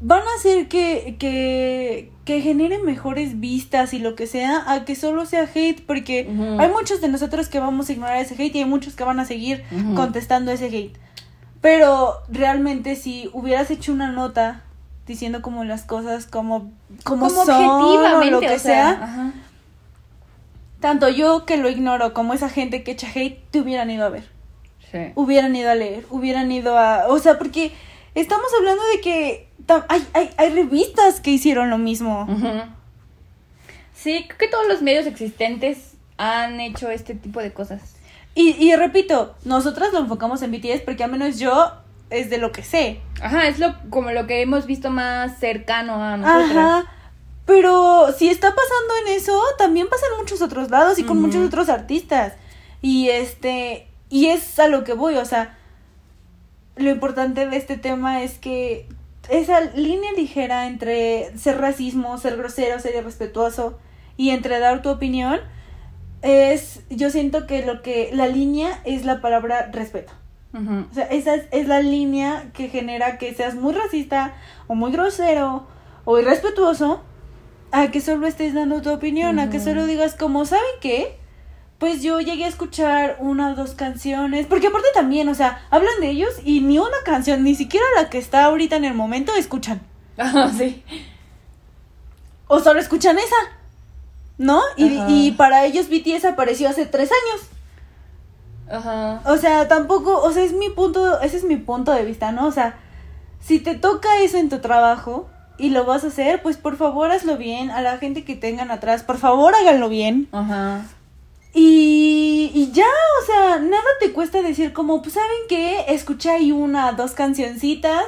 van a hacer que, que, que generen mejores vistas y lo que sea, a que solo sea hate, porque hay muchos de nosotros que vamos a ignorar ese hate y hay muchos que van a seguir contestando ese hate. Pero realmente si hubieras hecho una nota diciendo como las cosas como como, son o lo que sea, tanto yo que lo ignoro como esa gente que echa hate te hubieran ido a ver. Sí. Hubieran ido a leer, hubieran ido a, o sea, porque estamos hablando de que hay, hay, hay revistas que hicieron lo mismo. Sí, creo que todos los medios existentes han hecho este tipo de cosas. Y, y repito, nosotras lo enfocamos en BTS porque al menos yo es de lo que sé. Ajá, es lo como lo que hemos visto más cercano a nosotras. Ajá. Pero si está pasando en eso, también pasa en muchos otros lados y con muchos otros artistas. Y este, y es a lo que voy, o sea, lo importante de este tema es que esa línea ligera entre ser racismo, ser grosero, ser irrespetuoso y entre dar tu opinión es, yo siento que lo que, la línea es la palabra respeto. O sea, esa es, la línea que genera que seas muy racista o muy grosero o irrespetuoso a que solo estés dando tu opinión, a que solo digas como, ¿saben qué? pues yo llegué a escuchar una o dos canciones, porque aparte también, o sea, hablan de ellos y ni una canción, ni siquiera la que está ahorita en el momento escuchan. Ah, sí. O solo escuchan esa, ¿no? Y, y para ellos BTS apareció hace tres años. Ajá. O sea, tampoco, o sea, es mi punto, ese es mi punto de vista, ¿no? O sea, si te toca eso en tu trabajo y lo vas a hacer, pues por favor hazlo bien. A la gente que tengan atrás, por favor háganlo bien. Ajá. Y, y ya, o sea, nada te cuesta decir como, pues saben qué, escuché ahí una, dos cancioncitas,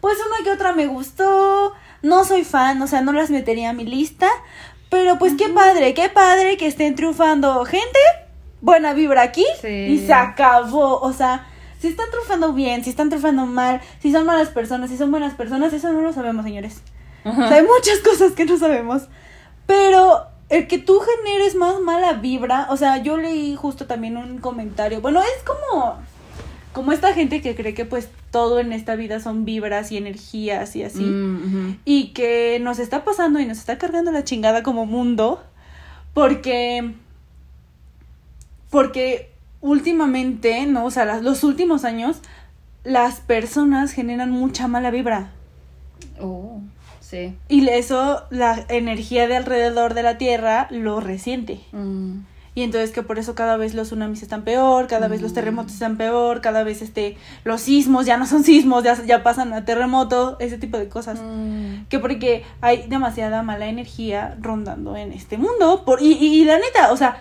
pues una que otra me gustó, no soy fan, o sea, no las metería a mi lista, pero pues qué padre, qué padre que estén triunfando gente, buena vibra aquí Sí. y se acabó, o sea, si están triunfando bien, si están triunfando mal, si son malas personas, si son buenas personas, eso no lo sabemos, señores. O sea, hay muchas cosas que no sabemos. Pero el que tú generes más mala vibra, o sea, yo leí justo también un comentario. Bueno, es como como esta gente que cree que pues todo en esta vida son vibras y energías y así. Mm. Y que nos está pasando y nos está cargando la chingada como mundo. Porque. Porque últimamente, ¿no? O sea, las- los últimos años, las personas generan mucha mala vibra. Oh, sí. Y eso, la energía de alrededor de la Tierra lo resiente. Mm. Y entonces que por eso cada vez los tsunamis están peor, cada vez los Mm. terremotos están peor, cada vez este los sismos ya no son sismos, ya, ya pasan a terremoto, ese tipo de cosas. Mm. Que porque hay demasiada mala energía rondando en este mundo. Por, y, y, y la neta, o sea,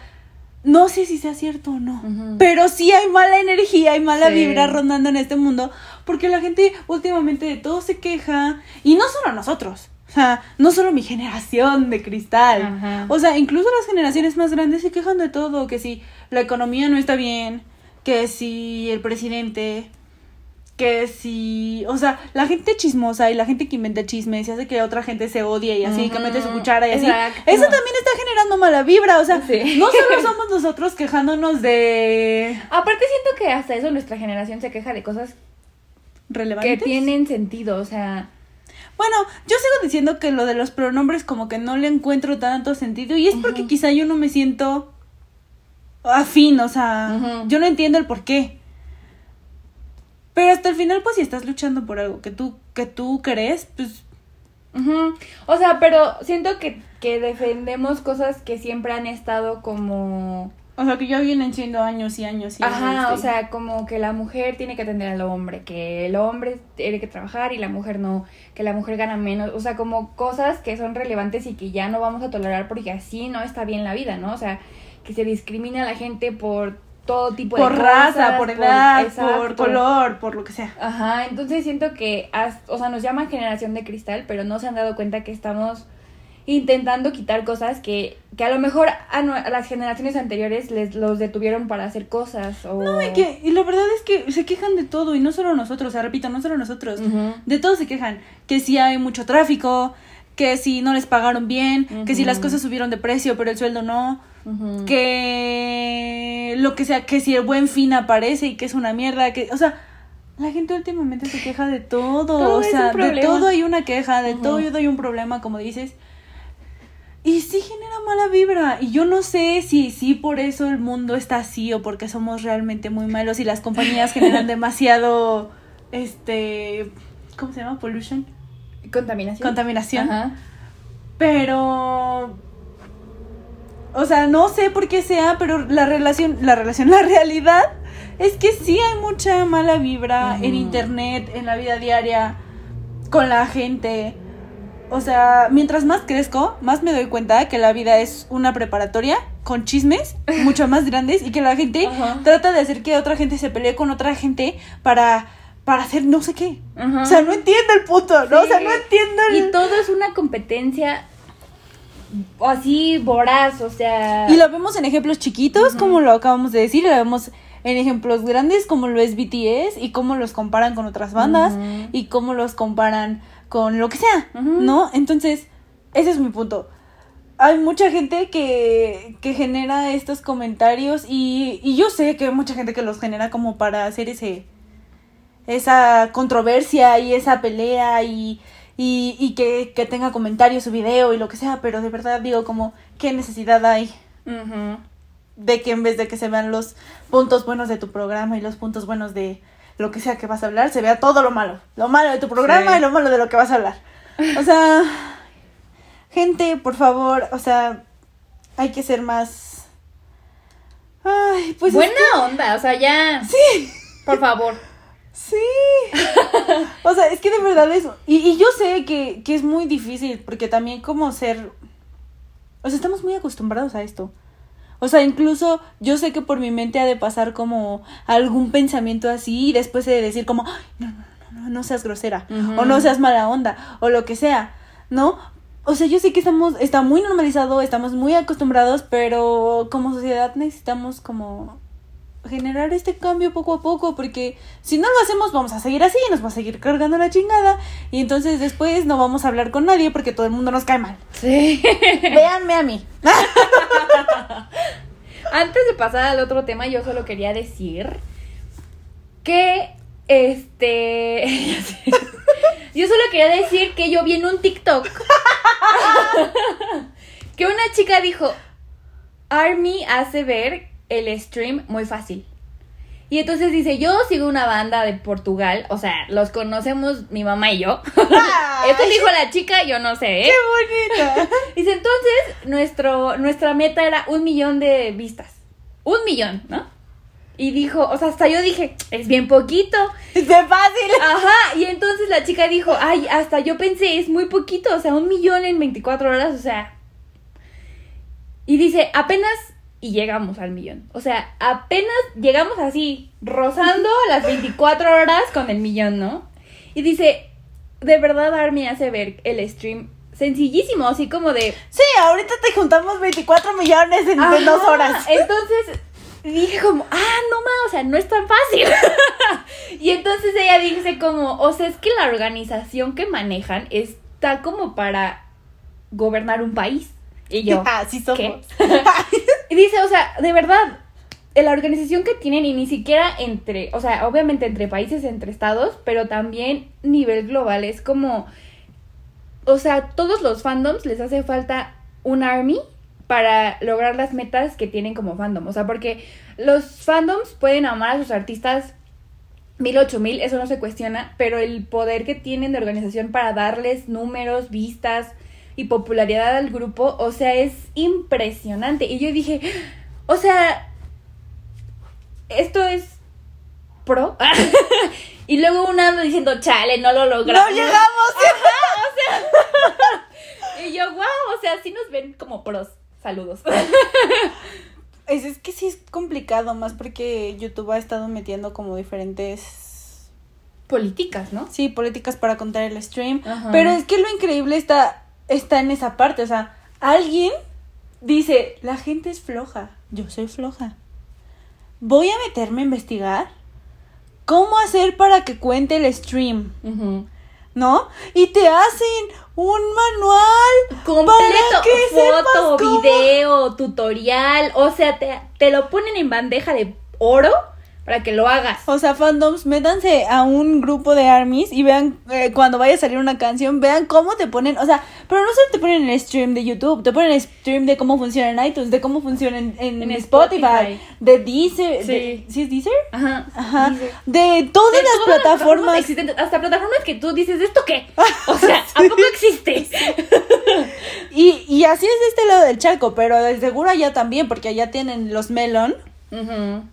no sé si sea cierto o no. Pero sí hay mala energía y mala Sí. vibra rondando en este mundo. Porque la gente últimamente de todo se queja. Y no solo nosotros. Sea, no solo mi generación de cristal. Ajá. O sea, incluso las generaciones más grandes se quejan de todo. Que si la economía no está bien. Que si el presidente. Que si. O sea, la gente chismosa y la gente que inventa chismes y hace que otra gente se odie y así, que mete su cuchara y así. exacto. Eso también está generando mala vibra. O sea, Sí. no solo somos nosotros quejándonos de. Aparte siento que hasta eso nuestra generación se queja de cosas que relevantes. tienen sentido, o sea, Bueno, yo sigo diciendo que lo de los pronombres como que no le encuentro tanto sentido y es porque quizá yo no me siento afín, o sea, yo no entiendo el por qué. Pero hasta el final, pues si estás luchando por algo que tú, que tú crees, pues o sea, pero siento que, que defendemos cosas que siempre han estado como O sea, que ya vienen siendo años y años y años. Ajá, o sea, como que la mujer tiene que atender al hombre, que el hombre tiene que trabajar y la mujer no, que la mujer gana menos, o sea, como cosas que son relevantes y que ya no vamos a tolerar porque así no está bien la vida, ¿no? O sea, que se discrimina a la gente por todo tipo por de raza, cosas, por edad, por exacto. color, por lo que sea. Ajá, entonces siento que, o sea, nos llaman generación de cristal, pero no se han dado cuenta que estamos intentando quitar cosas que, que a lo mejor a, nue- a las generaciones anteriores les los detuvieron para hacer cosas o... No, y, que, y la verdad es que se quejan de todo, y no solo nosotros, o sea, repito, no solo nosotros. De todo se quejan. Que si hay mucho tráfico, que si no les pagaron bien, que si las cosas subieron de precio, pero el sueldo no. Que lo que sea, que si el buen fin aparece y que es una mierda, que, o sea, la gente últimamente se queja de todo, Todo o sea, de todo hay una queja, de Ujú. todo hay un problema, como dices. Y sí genera mala vibra. Y yo no sé si sí por eso el mundo está así o porque somos realmente muy malos y las compañías generan demasiado, este, ¿cómo se llama? Pollution. Contaminación. Contaminación. Ajá. Pero. O sea, no sé por qué sea, pero la relación, la relación, la realidad es que sí hay mucha mala vibra en internet, en la vida diaria, con la gente. O sea, mientras más crezco, más me doy cuenta que la vida es una preparatoria con chismes mucho más grandes y que la gente Ajá. trata de hacer que otra gente se pelee con otra gente para, para hacer no sé qué. Ajá. O sea, no entiendo el punto, ¿no? O sea, no entiendo el... Y todo es una competencia así voraz, o sea... Y lo vemos en ejemplos chiquitos, como lo acabamos de decir, y lo vemos en ejemplos grandes, como lo es BTS, y cómo los comparan con otras bandas, y cómo los comparan con lo que sea. ¿no? Entonces, ese es mi punto. Hay mucha gente que, que genera estos comentarios, y, y yo sé que hay mucha gente que los genera como para hacer ese esa controversia y esa pelea y, y, y que, que tenga comentarios su video y lo que sea, pero de verdad digo como, ¿qué necesidad hay? De que en vez de que se vean los puntos buenos de tu programa y los puntos buenos de lo que sea que vas a hablar, se vea todo lo malo. Lo malo de tu programa y lo malo de lo que vas a hablar. O sea, gente, por favor, o sea, hay que ser más... Ay, pues... Buena onda, o sea, ya... Sí. Por favor. Sí. o sea, es que de verdad es... Y, y yo sé que, que es muy difícil, porque también como ser... O sea, estamos muy acostumbrados a esto. O sea, incluso yo sé que por mi mente ha de pasar como algún pensamiento así y después de decir como, no, no, no, no, seas grosera o no seas mala onda o lo que sea, ¿no? O sea, yo sé que estamos, está muy normalizado, estamos muy acostumbrados, pero como sociedad necesitamos como generar este cambio poco a poco, porque si no lo hacemos vamos a seguir así, nos va a seguir cargando la chingada, y entonces después no vamos a hablar con nadie porque todo el mundo nos cae mal. Sí. Véanme a mí. Antes de pasar al otro tema, yo solo quería decir que este yo solo quería decir que yo vi en un TikTok que una chica dijo Army hace ver el stream muy fácil. Y entonces dice, yo sigo una banda de Portugal, o sea, los conocemos mi mamá y yo. Esto dijo la chica, yo no sé, ¿eh? ¡Qué bonita! dice, entonces, nuestro, nuestra meta era un millón de vistas. Un millón, ¿no? Y dijo, o sea, hasta yo dije, es bien poquito. Es bien fácil. Ajá, y entonces la chica dijo, ay, hasta yo pensé, es muy poquito, o sea, un millón en 24 horas, o sea. Y dice, apenas y llegamos al millón. O sea, apenas llegamos así, rozando las 24 horas con el millón, ¿no? Y dice, de verdad Army hace ver el stream sencillísimo, así como de... Sí, ahorita te juntamos 24 millones en, dos horas. Entonces dije como, ah, no más, o sea, no es tan fácil. y entonces ella dice como, o sea, es que la organización que manejan está como para gobernar un país. Y yo, ah, sí somos. Y dice, o sea, de verdad, la organización que tienen y ni siquiera entre, o sea, obviamente entre países, entre estados, pero también nivel global, es como, o sea, todos los fandoms les hace falta un army para lograr las metas que tienen como fandom, o sea, porque los fandoms pueden amar a sus artistas mil ocho mil, eso no se cuestiona, pero el poder que tienen de organización para darles números, vistas, y popularidad al grupo, o sea, es impresionante. Y yo dije, o sea, esto es pro. y luego un ando diciendo, chale, no lo logramos. No llegamos. o sea. y yo, wow, o sea, sí nos ven como pros. Saludos. Es, es que sí es complicado, más porque YouTube ha estado metiendo como diferentes políticas, ¿no? Sí, políticas para contar el stream. Pero es que lo increíble está está en esa parte. O sea, alguien dice, la gente es floja, yo soy floja. Voy a meterme a investigar cómo hacer para que cuente el stream. ¿No? Y te hacen un manual completo, foto, video, tutorial, o sea, te, te lo ponen en bandeja de oro para que lo hagas. O sea, fandoms, métanse a un grupo de armies y vean eh, cuando vaya a salir una canción, vean cómo te ponen, o sea, pero no solo te ponen el stream de YouTube, te ponen el stream de cómo funciona en iTunes, de cómo funciona en, Spotify, de Deezer, sí. ¿sí es Deezer? Ajá. Ajá. De todas las plataformas. existentes, hasta plataformas que tú dices, ¿esto qué? O sea, ¿a poco existe? y, y así es de este lado del charco, pero de seguro allá también, porque allá tienen los melon. Ajá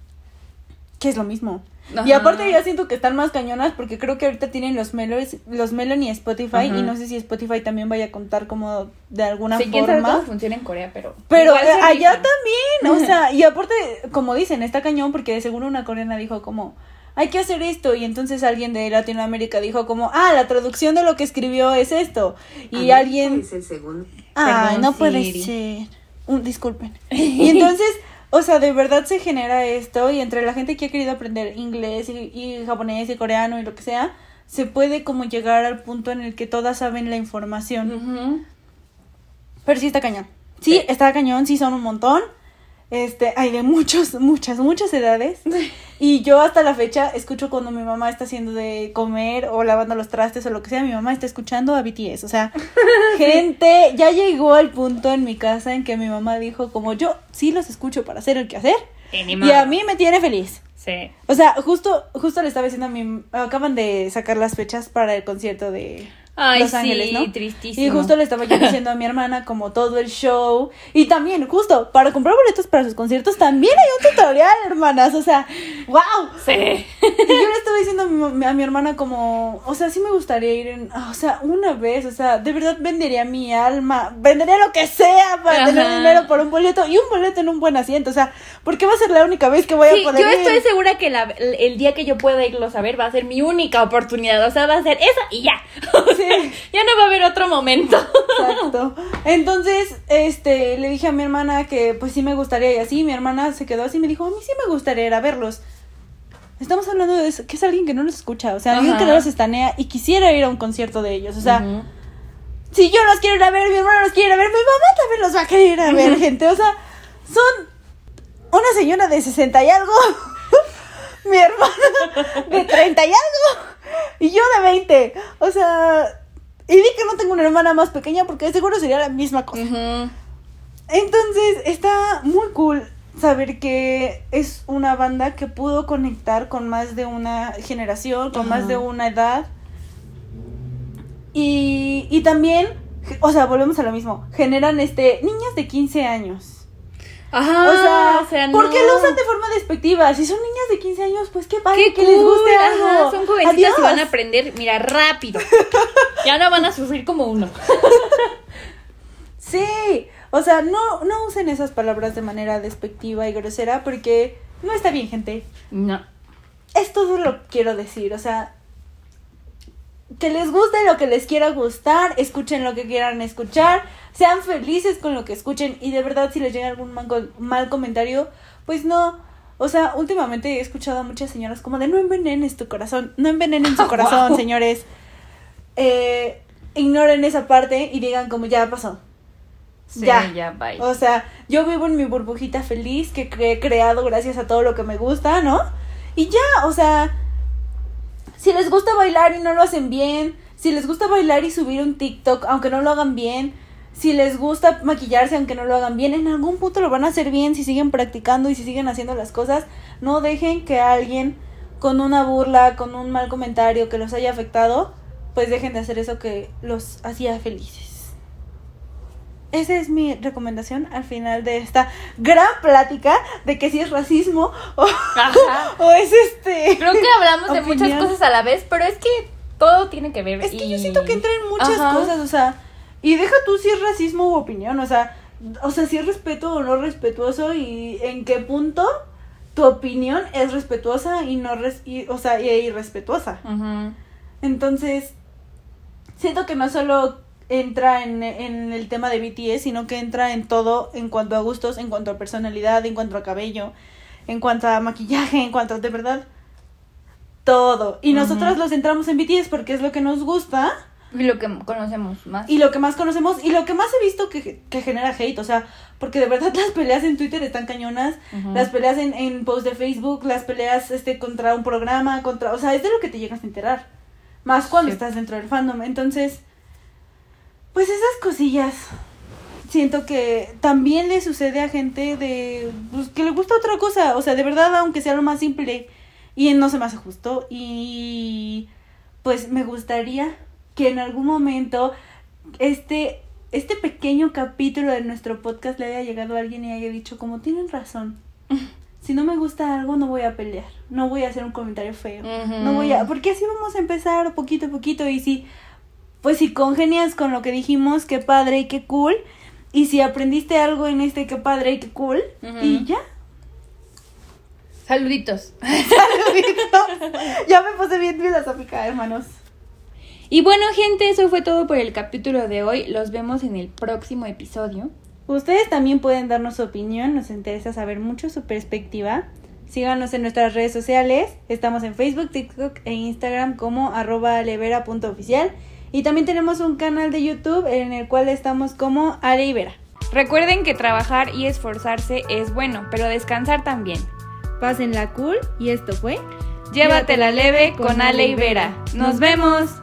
que es lo mismo. Y aparte ya siento que están más cañonas porque creo que ahorita tienen los Melons, los Melon y Spotify y no sé si Spotify también vaya a contar como de alguna sí, forma. Sabe cómo funciona en Corea, pero Pero allá también, o sea, y aparte como dicen, está cañón porque de seguro una coreana dijo como hay que hacer esto y entonces alguien de Latinoamérica dijo como, "Ah, la traducción de lo que escribió es esto." Y alguien es el segundo. Ah, no puede ser. Un, disculpen. y entonces o sea, de verdad se genera esto y entre la gente que ha querido aprender inglés y, japonés y coreano y lo que sea, se puede como llegar al punto en el que todas saben la información. Pero sí está cañón. Sí, está cañón, sí son un montón. Este, hay de muchos, muchas, muchas edades. Y yo hasta la fecha escucho cuando mi mamá está haciendo de comer o lavando los trastes o lo que sea, mi mamá está escuchando a BTS. O sea, gente, ya llegó al punto en mi casa en que mi mamá dijo como yo sí los escucho para hacer el quehacer. Y a mí me tiene feliz. Sí. O sea, justo, justo le estaba diciendo a mi, acaban de sacar las fechas para el concierto de Ay, Los Ángeles, ¿no? tristísimo. Y justo le estaba yo diciendo a mi hermana como todo el show. Y también, justo, para comprar boletos para sus conciertos también hay un tutorial, hermanas. O sea, wow. Sí. Y yo le estaba diciendo a mi, hermana como, o sea, sí me gustaría ir en, o sea, una vez, o sea, de verdad vendería mi alma, vendería lo que sea para tener dinero por un boleto y un boleto en un buen asiento. O sea, porque va a ser la única vez que voy a poder yo estoy segura que el día que yo pueda irlo a ver va a ser mi única oportunidad. O sea, va a ser esa y ya. ya no va a haber otro momento. Exacto. Entonces, este, le dije a mi hermana que pues sí me gustaría y así, mi hermana se quedó así y me dijo, a mí sí me gustaría ir a verlos. Estamos hablando de eso, que es alguien que no nos escucha, o sea, alguien que no los estanea y quisiera ir a un concierto de ellos, o sea, si yo los quiero ir a ver, mi hermana los quiere ir a ver, mi mamá también los va a querer ir a ver, gente, o sea, son una señora de 60 y algo, mi hermana de 30 y algo, y yo de 20, o sea, y di que no tengo una hermana más pequeña porque seguro sería la misma cosa. Entonces, está muy cool saber que es una banda que pudo conectar con más de una generación, con más de una edad. Y, y también, o sea, volvemos a lo mismo, generan este niñas de 15 años Ajá. O sea, ¿por qué lo usan de forma despectiva? Si son niñas de 15 años, pues qué padre que les guste algo. son jovencitas y van a aprender, mira, rápido. ya no van a sufrir como uno. sí, o sea, no, no usen esas palabras de manera despectiva y grosera porque no está bien, gente. No. Es todo lo quiero decir, o sea, que les guste lo que les quiera gustar, escuchen lo que quieran escuchar, sean felices con lo que escuchen y de verdad si les llega algún mal, comentario, pues no. O sea, últimamente he escuchado a muchas señoras como de no envenenes tu corazón, no envenenen su corazón, señores. Eh, ignoren esa parte y digan como ya pasó. ya, ya, bye. O sea, yo vivo en mi burbujita feliz que he creado gracias a todo lo que me gusta, ¿no? Y ya, o sea, si les gusta bailar y no lo hacen bien, si les gusta bailar y subir un TikTok aunque no lo hagan bien, si les gusta maquillarse aunque no lo hagan bien, en algún punto lo van a hacer bien si siguen practicando y si siguen haciendo las cosas. No dejen que alguien con una burla, con un mal comentario que los haya afectado, pues dejen de hacer eso que los hacía felices. Esa es mi recomendación al final de esta gran plática de que si es racismo o, es este. Creo que hablamos de muchas cosas a la vez, pero es que todo tiene que ver. Es que yo siento que entra en muchas cosas, o sea, y deja tú si es racismo u opinión, o sea, o sea, si es respeto o no respetuoso y en qué punto tu opinión es respetuosa y no res o sea, y irrespetuosa. Entonces, siento que no solo entra en, en, el tema de BTS, sino que entra en todo en cuanto a gustos, en cuanto a personalidad, en cuanto a cabello, en cuanto a maquillaje, en cuanto a de verdad todo. Y nosotros los entramos en BTS porque es lo que nos gusta. Y lo que conocemos más. Y lo que más conocemos y lo que más he visto que, que genera hate, o sea, porque de verdad las peleas en Twitter están cañonas, las peleas en, en post de Facebook, las peleas este contra un programa, contra, o sea, es de lo que te llegas a enterar. Más cuando estás dentro del fandom. Entonces, pues esas cosillas siento que también le sucede a gente de pues, que le gusta otra cosa, o sea, de verdad, aunque sea lo más simple y no se me hace justo y pues me gustaría que en algún momento este este pequeño capítulo de nuestro podcast le haya llegado a alguien y haya dicho como tienen razón. Si no me gusta algo no voy a pelear, no voy a hacer un comentario feo, no voy a porque así vamos a empezar poquito a poquito y si pues si congenias con lo que dijimos, qué padre y qué cool. Y si aprendiste algo en este, qué padre y qué cool. Y ya. Saluditos. Saluditos. ya me puse bien filosófica, hermanos. Y bueno, gente, eso fue todo por el capítulo de hoy. Los vemos en el próximo episodio. Ustedes también pueden darnos su opinión, nos interesa saber mucho su perspectiva. Síganos en nuestras redes sociales. Estamos en Facebook, TikTok e Instagram como arroba levera.oficial. Y también tenemos un canal de YouTube en el cual estamos como Ale Ibera. Recuerden que trabajar y esforzarse es bueno, pero descansar también. Pásenla cool y esto fue Llévatela leve con Ale y Vera. ¡Nos vemos!